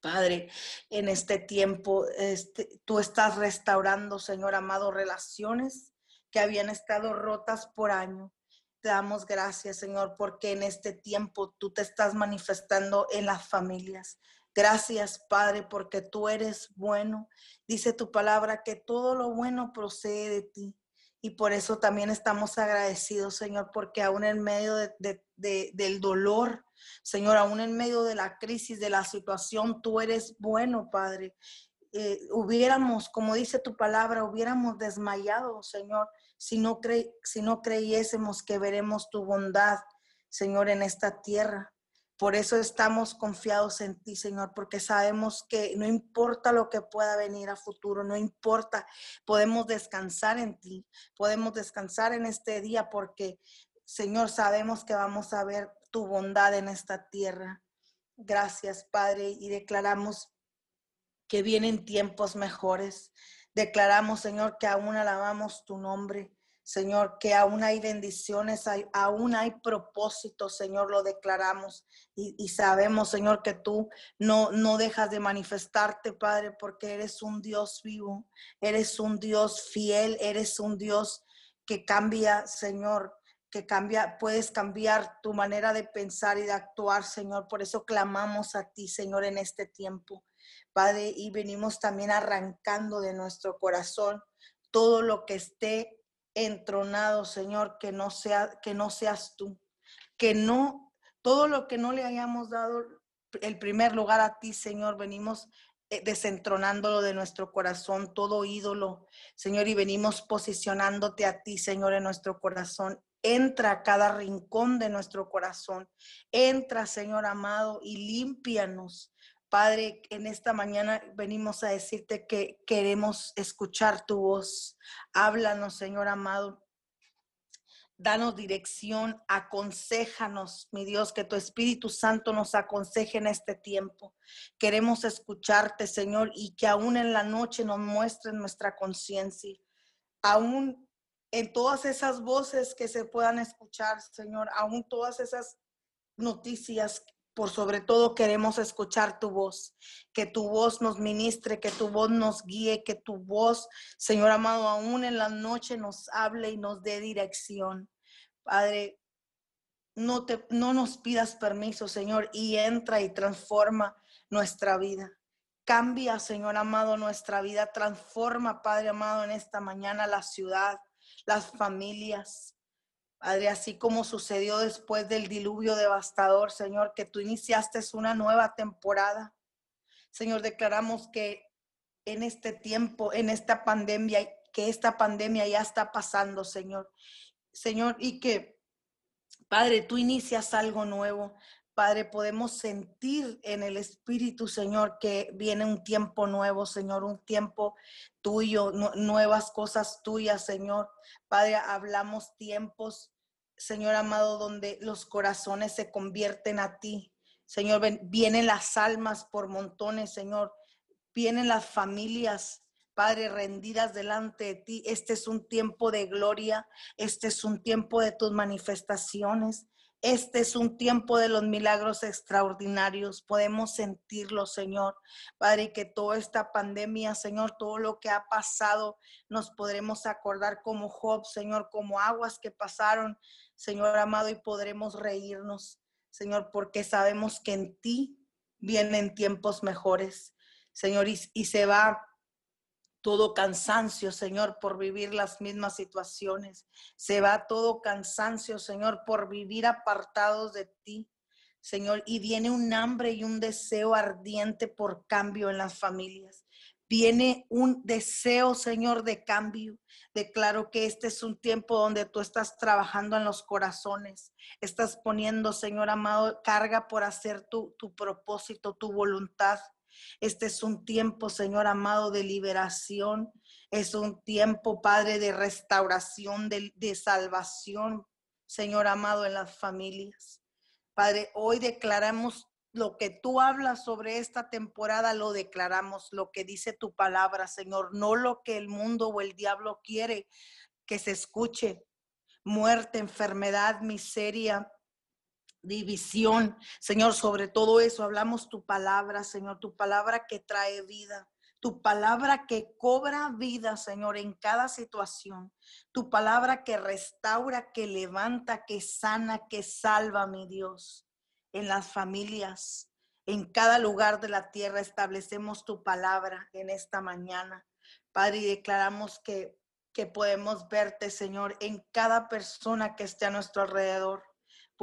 Padre, en este tiempo, este, tú estás restaurando, Señor amado, relaciones que habían estado rotas por año. Te damos gracias, Señor, porque en este tiempo tú te estás manifestando en las familias, Gracias, Padre, porque tú eres bueno. Dice tu palabra que todo lo bueno procede de ti. Y por eso también estamos agradecidos, Señor, porque aún en medio del dolor, Señor, aún en medio de la crisis, de la situación, tú eres bueno, Padre. Eh, hubiéramos, como dice tu palabra, hubiéramos desmayado, Señor, si no, si no creyésemos que veremos tu bondad, Señor, en esta tierra. Por eso estamos confiados en ti, Señor, porque sabemos que no importa lo que pueda venir a futuro, no importa, podemos descansar en ti, podemos descansar en este día porque, Señor, sabemos que vamos a ver tu bondad en esta tierra. Gracias, Padre, y declaramos que vienen tiempos mejores. Declaramos, Señor, que aún alabamos tu nombre. Señor, que aún hay bendiciones, hay, aún hay propósitos, Señor, lo declaramos y, sabemos, Señor, que tú no, no dejas de manifestarte, Padre, porque eres un Dios vivo, eres un Dios fiel, eres un Dios que cambia, Señor, que cambia, puedes cambiar tu manera de pensar y de actuar, Señor. Por eso clamamos a ti, Señor, en este tiempo, Padre, y venimos también arrancando de nuestro corazón todo lo que esté entronado, Señor, que no sea que no seas tú, que no todo lo que no le hayamos dado el primer lugar a ti, Señor, venimos eh, desentronándolo de nuestro corazón, todo ídolo, Señor, y venimos posicionándote a ti, Señor, en nuestro corazón. Entra a cada rincón de nuestro corazón. Entra, Señor amado, y límpianos. Padre, en esta mañana venimos a decirte que queremos escuchar tu voz. Háblanos, Señor amado. Danos dirección, aconsejanos, mi Dios, que tu Espíritu Santo nos aconseje en este tiempo. Queremos escucharte, Señor, y que aún en la noche nos muestre nuestra conciencia. Aún en todas esas voces que se puedan escuchar, Señor, aún todas esas noticias por sobre todo queremos escuchar tu voz, que tu voz nos ministre, que tu voz nos guíe, que tu voz, Señor amado, aún en la noche nos hable y nos dé dirección. Padre, no, te, no nos pidas permiso, Señor, y entra y transforma nuestra vida. Cambia, Señor amado, nuestra vida. Transforma, Padre amado, en esta mañana la ciudad, las familias, Padre, así como sucedió después del diluvio devastador, Señor, que tú iniciaste una nueva temporada. Señor, declaramos que en este tiempo, en esta pandemia, que esta pandemia ya está pasando, Señor. Señor, y que, Padre, tú inicias algo nuevo. Padre, podemos sentir en el Espíritu, Señor, que viene un tiempo nuevo, Señor, un tiempo tuyo, nuevas cosas tuyas, Señor. Padre, hablamos tiempos, Señor amado, donde los corazones se convierten a ti. Señor, vienen las almas por montones, Señor. Vienen las familias, Padre, rendidas delante de ti. Este es un tiempo de gloria. Este es un tiempo de tus manifestaciones. Este es un tiempo de los milagros extraordinarios. Podemos sentirlo, Señor. Padre, que toda esta pandemia, Señor, todo lo que ha pasado, nos podremos acordar como Job, Señor, como aguas que pasaron, Señor amado, y podremos reírnos, Señor, porque sabemos que en ti vienen tiempos mejores, Señor, y, y se va todo cansancio, Señor, por vivir las mismas situaciones. Se va todo cansancio, Señor, por vivir apartados de ti, Señor. Y viene un hambre y un deseo ardiente por cambio en las familias. Viene un deseo, Señor, de cambio. Declaro que este es un tiempo donde tú estás trabajando en los corazones. Estás poniendo, Señor amado, carga por hacer tu, tu propósito, tu voluntad. Este es un tiempo, Señor amado, de liberación. Es un tiempo, Padre, de restauración, de, salvación, Señor amado, en las familias. Padre, hoy declaramos lo que tú hablas sobre esta temporada, lo declaramos, lo que dice tu palabra, Señor, no lo que el mundo o el diablo quiere que se escuche. Muerte, enfermedad, miseria, división. Señor, sobre todo eso hablamos tu palabra, Señor, tu palabra que trae vida, tu palabra que cobra vida, Señor, en cada situación, tu palabra que restaura, que levanta, que sana, que salva, mi Dios, en las familias. En cada lugar de la tierra establecemos tu palabra en esta mañana. Padre, y declaramos que, que podemos verte, Señor, en cada persona que esté a nuestro alrededor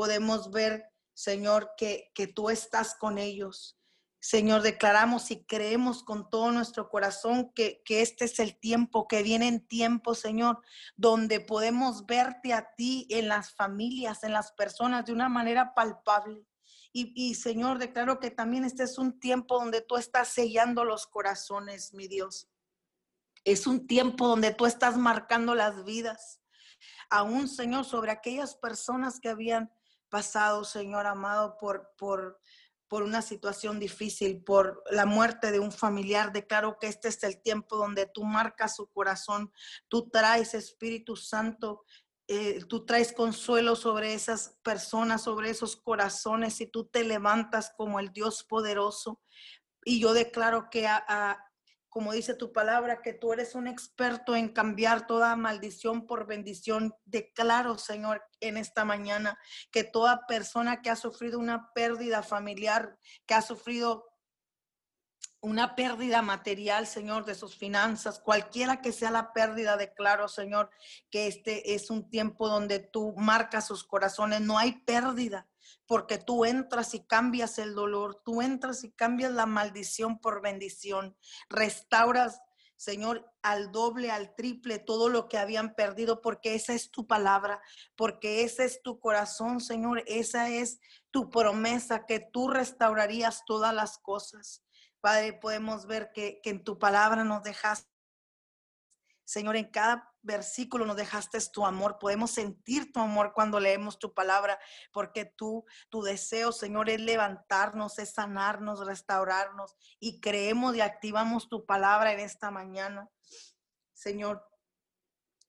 podemos ver, Señor, que, que tú estás con ellos. Señor, declaramos y creemos con todo nuestro corazón que, que, este es el tiempo, que viene en tiempo, Señor, donde podemos verte a ti en las familias, en las personas de una manera palpable. Y, y, Señor, declaro que también este es un tiempo donde tú estás sellando los corazones, mi Dios. Es un tiempo donde tú estás marcando las vidas. Aún, Señor, sobre aquellas personas que habían pasado, Señor amado, por, por, por una situación difícil, por la muerte de un familiar. Declaro que este es el tiempo donde tú marcas su corazón, tú traes Espíritu Santo, eh, tú traes consuelo sobre esas personas, sobre esos corazones y tú te levantas como el Dios poderoso. Y yo declaro que a, como dice tu palabra, que tú eres un experto en cambiar toda maldición por bendición. Declaro, Señor, en esta mañana, que toda persona que ha sufrido una pérdida familiar, que ha sufrido una pérdida material, Señor, de sus finanzas, cualquiera que sea la pérdida, declaro, Señor, que este es un tiempo donde tú marcas sus corazones. No hay pérdida, porque tú entras y cambias el dolor, tú entras y cambias la maldición por bendición, restauras, Señor, al doble, al triple, todo lo que habían perdido, porque esa es tu palabra, porque ese es tu corazón, Señor, esa es tu promesa, que tú restaurarías todas las cosas. Padre, podemos ver que, que en tu palabra nos dejas, Señor, en cada versículo nos dejaste tu amor. Podemos sentir tu amor cuando leemos tu palabra, porque tú, tu deseo, Señor, es levantarnos, es sanarnos, restaurarnos. Y creemos y activamos tu palabra en esta mañana, Señor.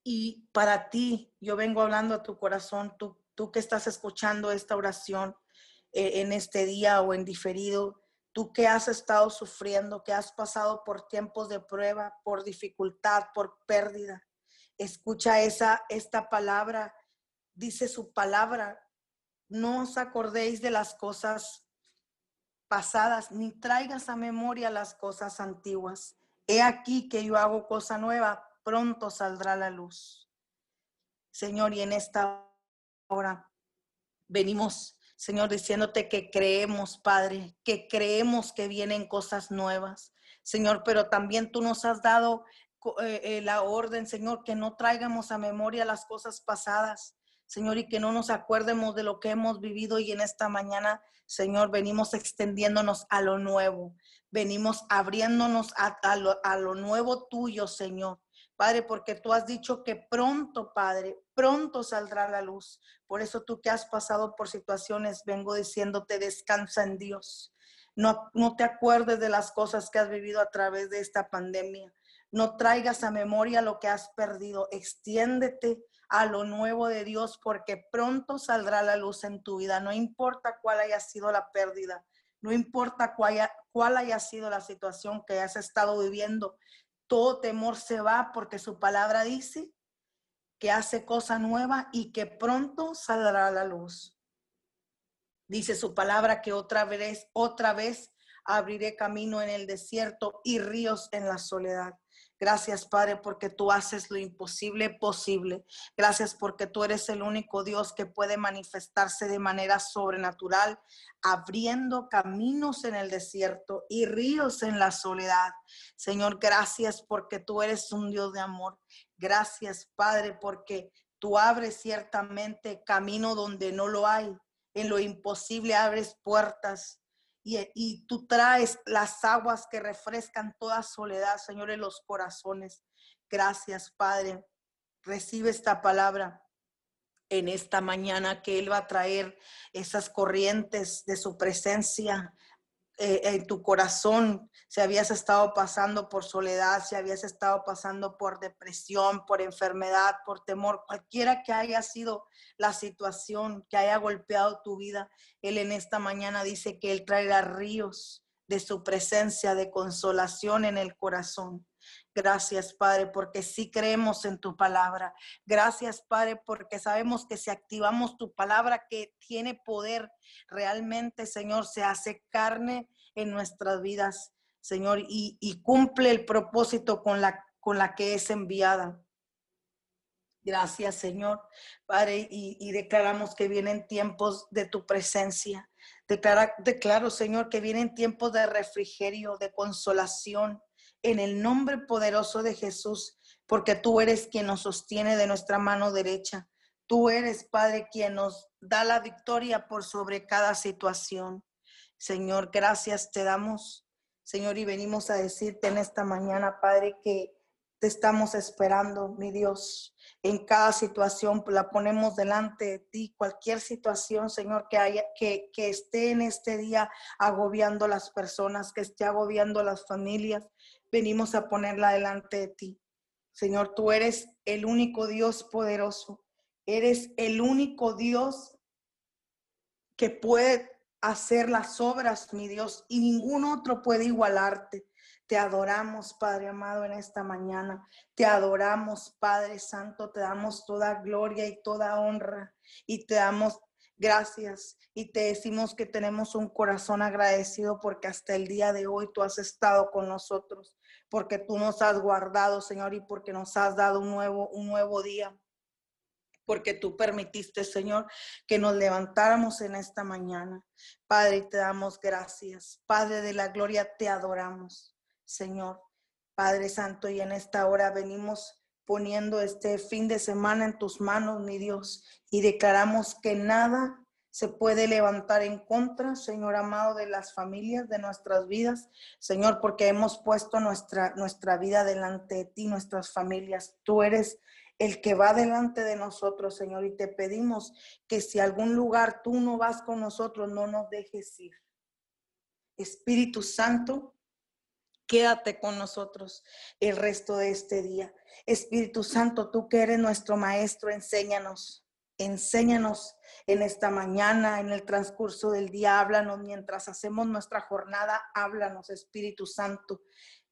Y para ti, yo vengo hablando a tu corazón, tú, tú que estás escuchando esta oración eh, en este día o en diferido, tú que has estado sufriendo, que has pasado por tiempos de prueba, por dificultad, por pérdida. Escucha esa, esta palabra, dice su palabra, no os acordéis de las cosas pasadas, ni traigas a memoria las cosas antiguas. He aquí que yo hago cosa nueva, pronto saldrá la luz. Señor, y en esta hora venimos, Señor, diciéndote que creemos, Padre, que creemos que vienen cosas nuevas. Señor, pero también tú nos has dado eh, eh, la orden, Señor, que no traigamos a memoria las cosas pasadas, Señor, y que no nos acuerdemos de lo que hemos vivido y en esta mañana, Señor, venimos extendiéndonos a lo nuevo, venimos abriéndonos a, lo, a lo nuevo tuyo, Señor. Padre, porque tú has dicho que pronto, Padre, pronto saldrá la luz. Por eso tú que has pasado por situaciones, vengo diciéndote, descansa en Dios. No, no te acuerdes de las cosas que has vivido a través de esta pandemia. No traigas a memoria lo que has perdido. Extiéndete a lo nuevo de Dios porque pronto saldrá la luz en tu vida. No importa cuál haya sido la pérdida. No importa cuál haya, cuál haya sido la situación que has estado viviendo. Todo temor se va porque su palabra dice que hace cosa nueva y que pronto saldrá la luz. Dice su palabra que otra vez, otra vez abriré camino en el desierto y ríos en la soledad. Gracias, Padre, porque tú haces lo imposible posible. Gracias porque tú eres el único Dios que puede manifestarse de manera sobrenatural, abriendo caminos en el desierto y ríos en la soledad. Señor, gracias porque tú eres un Dios de amor. Gracias, Padre, porque tú abres ciertamente camino donde no lo hay. En lo imposible abres puertas y, tú traes las aguas que refrescan toda soledad, Señor, en los corazones. Gracias, Padre. Recibe esta palabra en esta mañana que Él va a traer esas corrientes de su presencia eh, en tu corazón, si habías estado pasando por soledad, si habías estado pasando por depresión, por enfermedad, por temor, cualquiera que haya sido la situación que haya golpeado tu vida, Él en esta mañana dice que Él traerá ríos de su presencia, de consolación en el corazón. Gracias, Padre, porque sí creemos en tu palabra. Gracias, Padre, porque sabemos que si activamos tu palabra que tiene poder, realmente, Señor, se hace carne en nuestras vidas, Señor, y, cumple el propósito con la, con la que es enviada. Gracias, Señor, Padre, y, declaramos que vienen tiempos de tu presencia. Declaro, Señor, que vienen tiempos de refrigerio, de consolación, en el nombre poderoso de Jesús, porque tú eres quien nos sostiene de nuestra mano derecha. Tú eres, Padre, quien nos da la victoria por sobre cada situación. Señor, gracias te damos, Señor, y venimos a decirte en esta mañana, Padre, que te estamos esperando, mi Dios. En cada situación la ponemos delante de ti. Cualquier situación, Señor, que haya, que, que esté en este día agobiando las personas, que esté agobiando las familias, venimos a ponerla delante de ti. Señor, tú eres el único Dios poderoso. Eres el único Dios que puede hacer las obras, mi Dios, y ningún otro puede igualarte. Te adoramos, Padre amado, en esta mañana. Te adoramos, Padre Santo. Te damos toda gloria y toda honra. Y te damos gracias. Y te decimos que tenemos un corazón agradecido porque hasta el día de hoy tú has estado con nosotros porque tú nos has guardado, Señor, y porque nos has dado un nuevo, un nuevo día. Porque tú permitiste, Señor, que nos levantáramos en esta mañana. Padre, te damos gracias. Padre de la gloria, te adoramos, Señor. Padre Santo, y en esta hora venimos poniendo este fin de semana en tus manos, mi Dios, y declaramos que nada se puede levantar en contra, Señor amado, de las familias, de nuestras vidas, Señor, porque hemos puesto nuestra, nuestra vida delante de ti, nuestras familias. Tú eres el que va delante de nosotros, Señor, y te pedimos que si algún lugar tú no vas con nosotros, no nos dejes ir. Espíritu Santo, quédate con nosotros el resto de este día. Espíritu Santo, tú que eres nuestro Maestro, enséñanos Enséñanos en esta mañana, en el transcurso del día, háblanos mientras hacemos nuestra jornada, háblanos, Espíritu Santo.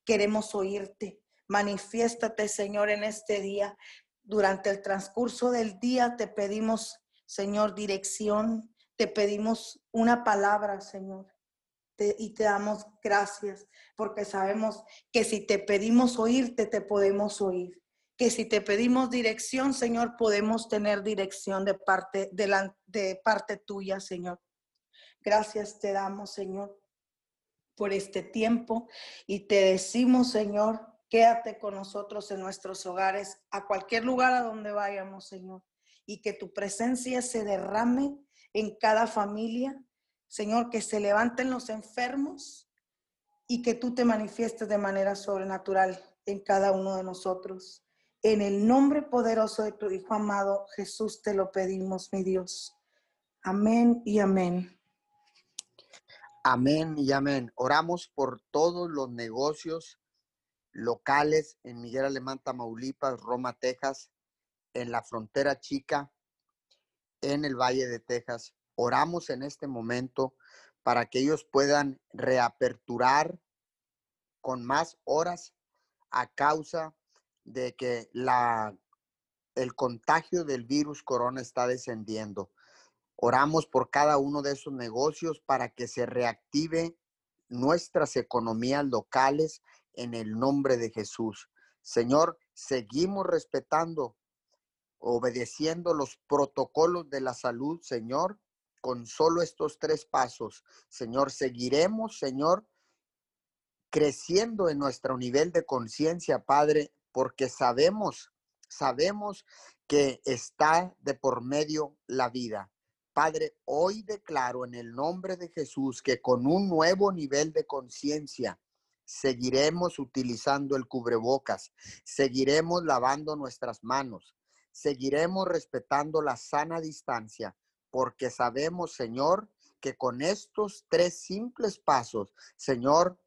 Queremos oírte. Manifiéstate, Señor, en este día. Durante el transcurso del día te pedimos, Señor, dirección. Te pedimos una palabra, Señor. y te damos gracias porque sabemos que si te pedimos oírte, te podemos oír que si te pedimos dirección, Señor, podemos tener dirección de parte, de, la, de parte tuya, Señor. Gracias te damos, Señor, por este tiempo y te decimos, Señor, quédate con nosotros en nuestros hogares, a cualquier lugar a donde vayamos, Señor, y que tu presencia se derrame en cada familia, Señor, que se levanten los enfermos y que tú te manifiestes de manera sobrenatural en cada uno de nosotros. En el nombre poderoso de tu Hijo amado, Jesús, te lo pedimos, mi Dios. Amén y amén. Amén y amén. Oramos por todos los negocios locales en Miguel Alemán, Tamaulipas, Roma, Texas, en la frontera chica, en el Valle de Texas. Oramos en este momento para que ellos puedan reaperturar con más horas a causa de que la, el contagio del virus corona está descendiendo. Oramos por cada uno de esos negocios para que se reactive nuestras economías locales en el nombre de Jesús. Señor, seguimos respetando, obedeciendo los protocolos de la salud, Señor, con solo estos tres pasos. Señor, seguiremos, Señor, creciendo en nuestro nivel de conciencia, Padre, porque sabemos, sabemos que está de por medio la vida. Padre, hoy declaro en el nombre de Jesús que con un nuevo nivel de conciencia seguiremos utilizando el cubrebocas, seguiremos lavando nuestras manos, seguiremos respetando la sana distancia, porque sabemos, Señor, que con estos tres simples pasos, Señor,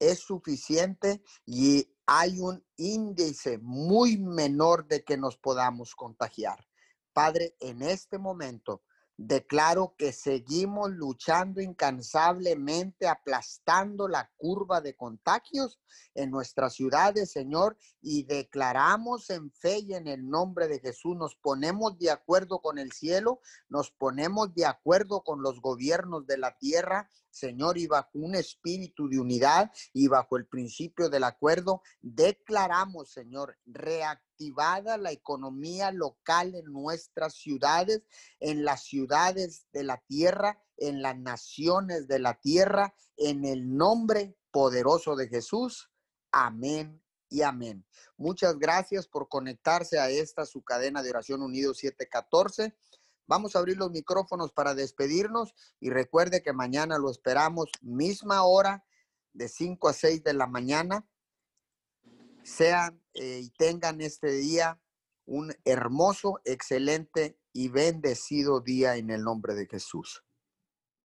es suficiente y hay un índice muy menor de que nos podamos contagiar. Padre, en este momento Declaro que seguimos luchando incansablemente, aplastando la curva de contagios en nuestras ciudades, Señor, y declaramos en fe y en el nombre de Jesús, nos ponemos de acuerdo con el cielo, nos ponemos de acuerdo con los gobiernos de la tierra, Señor, y bajo un espíritu de unidad y bajo el principio del acuerdo, declaramos, Señor, reactivamos activada la economía local en nuestras ciudades, en las ciudades de la tierra, en las naciones de la tierra, en el nombre poderoso de Jesús. Amén y amén. Muchas gracias por conectarse a esta su cadena de oración unido 714. Vamos a abrir los micrófonos para despedirnos y recuerde que mañana lo esperamos misma hora de 5 a 6 de la mañana sean eh, y tengan este día un hermoso, excelente y bendecido día en el nombre de Jesús.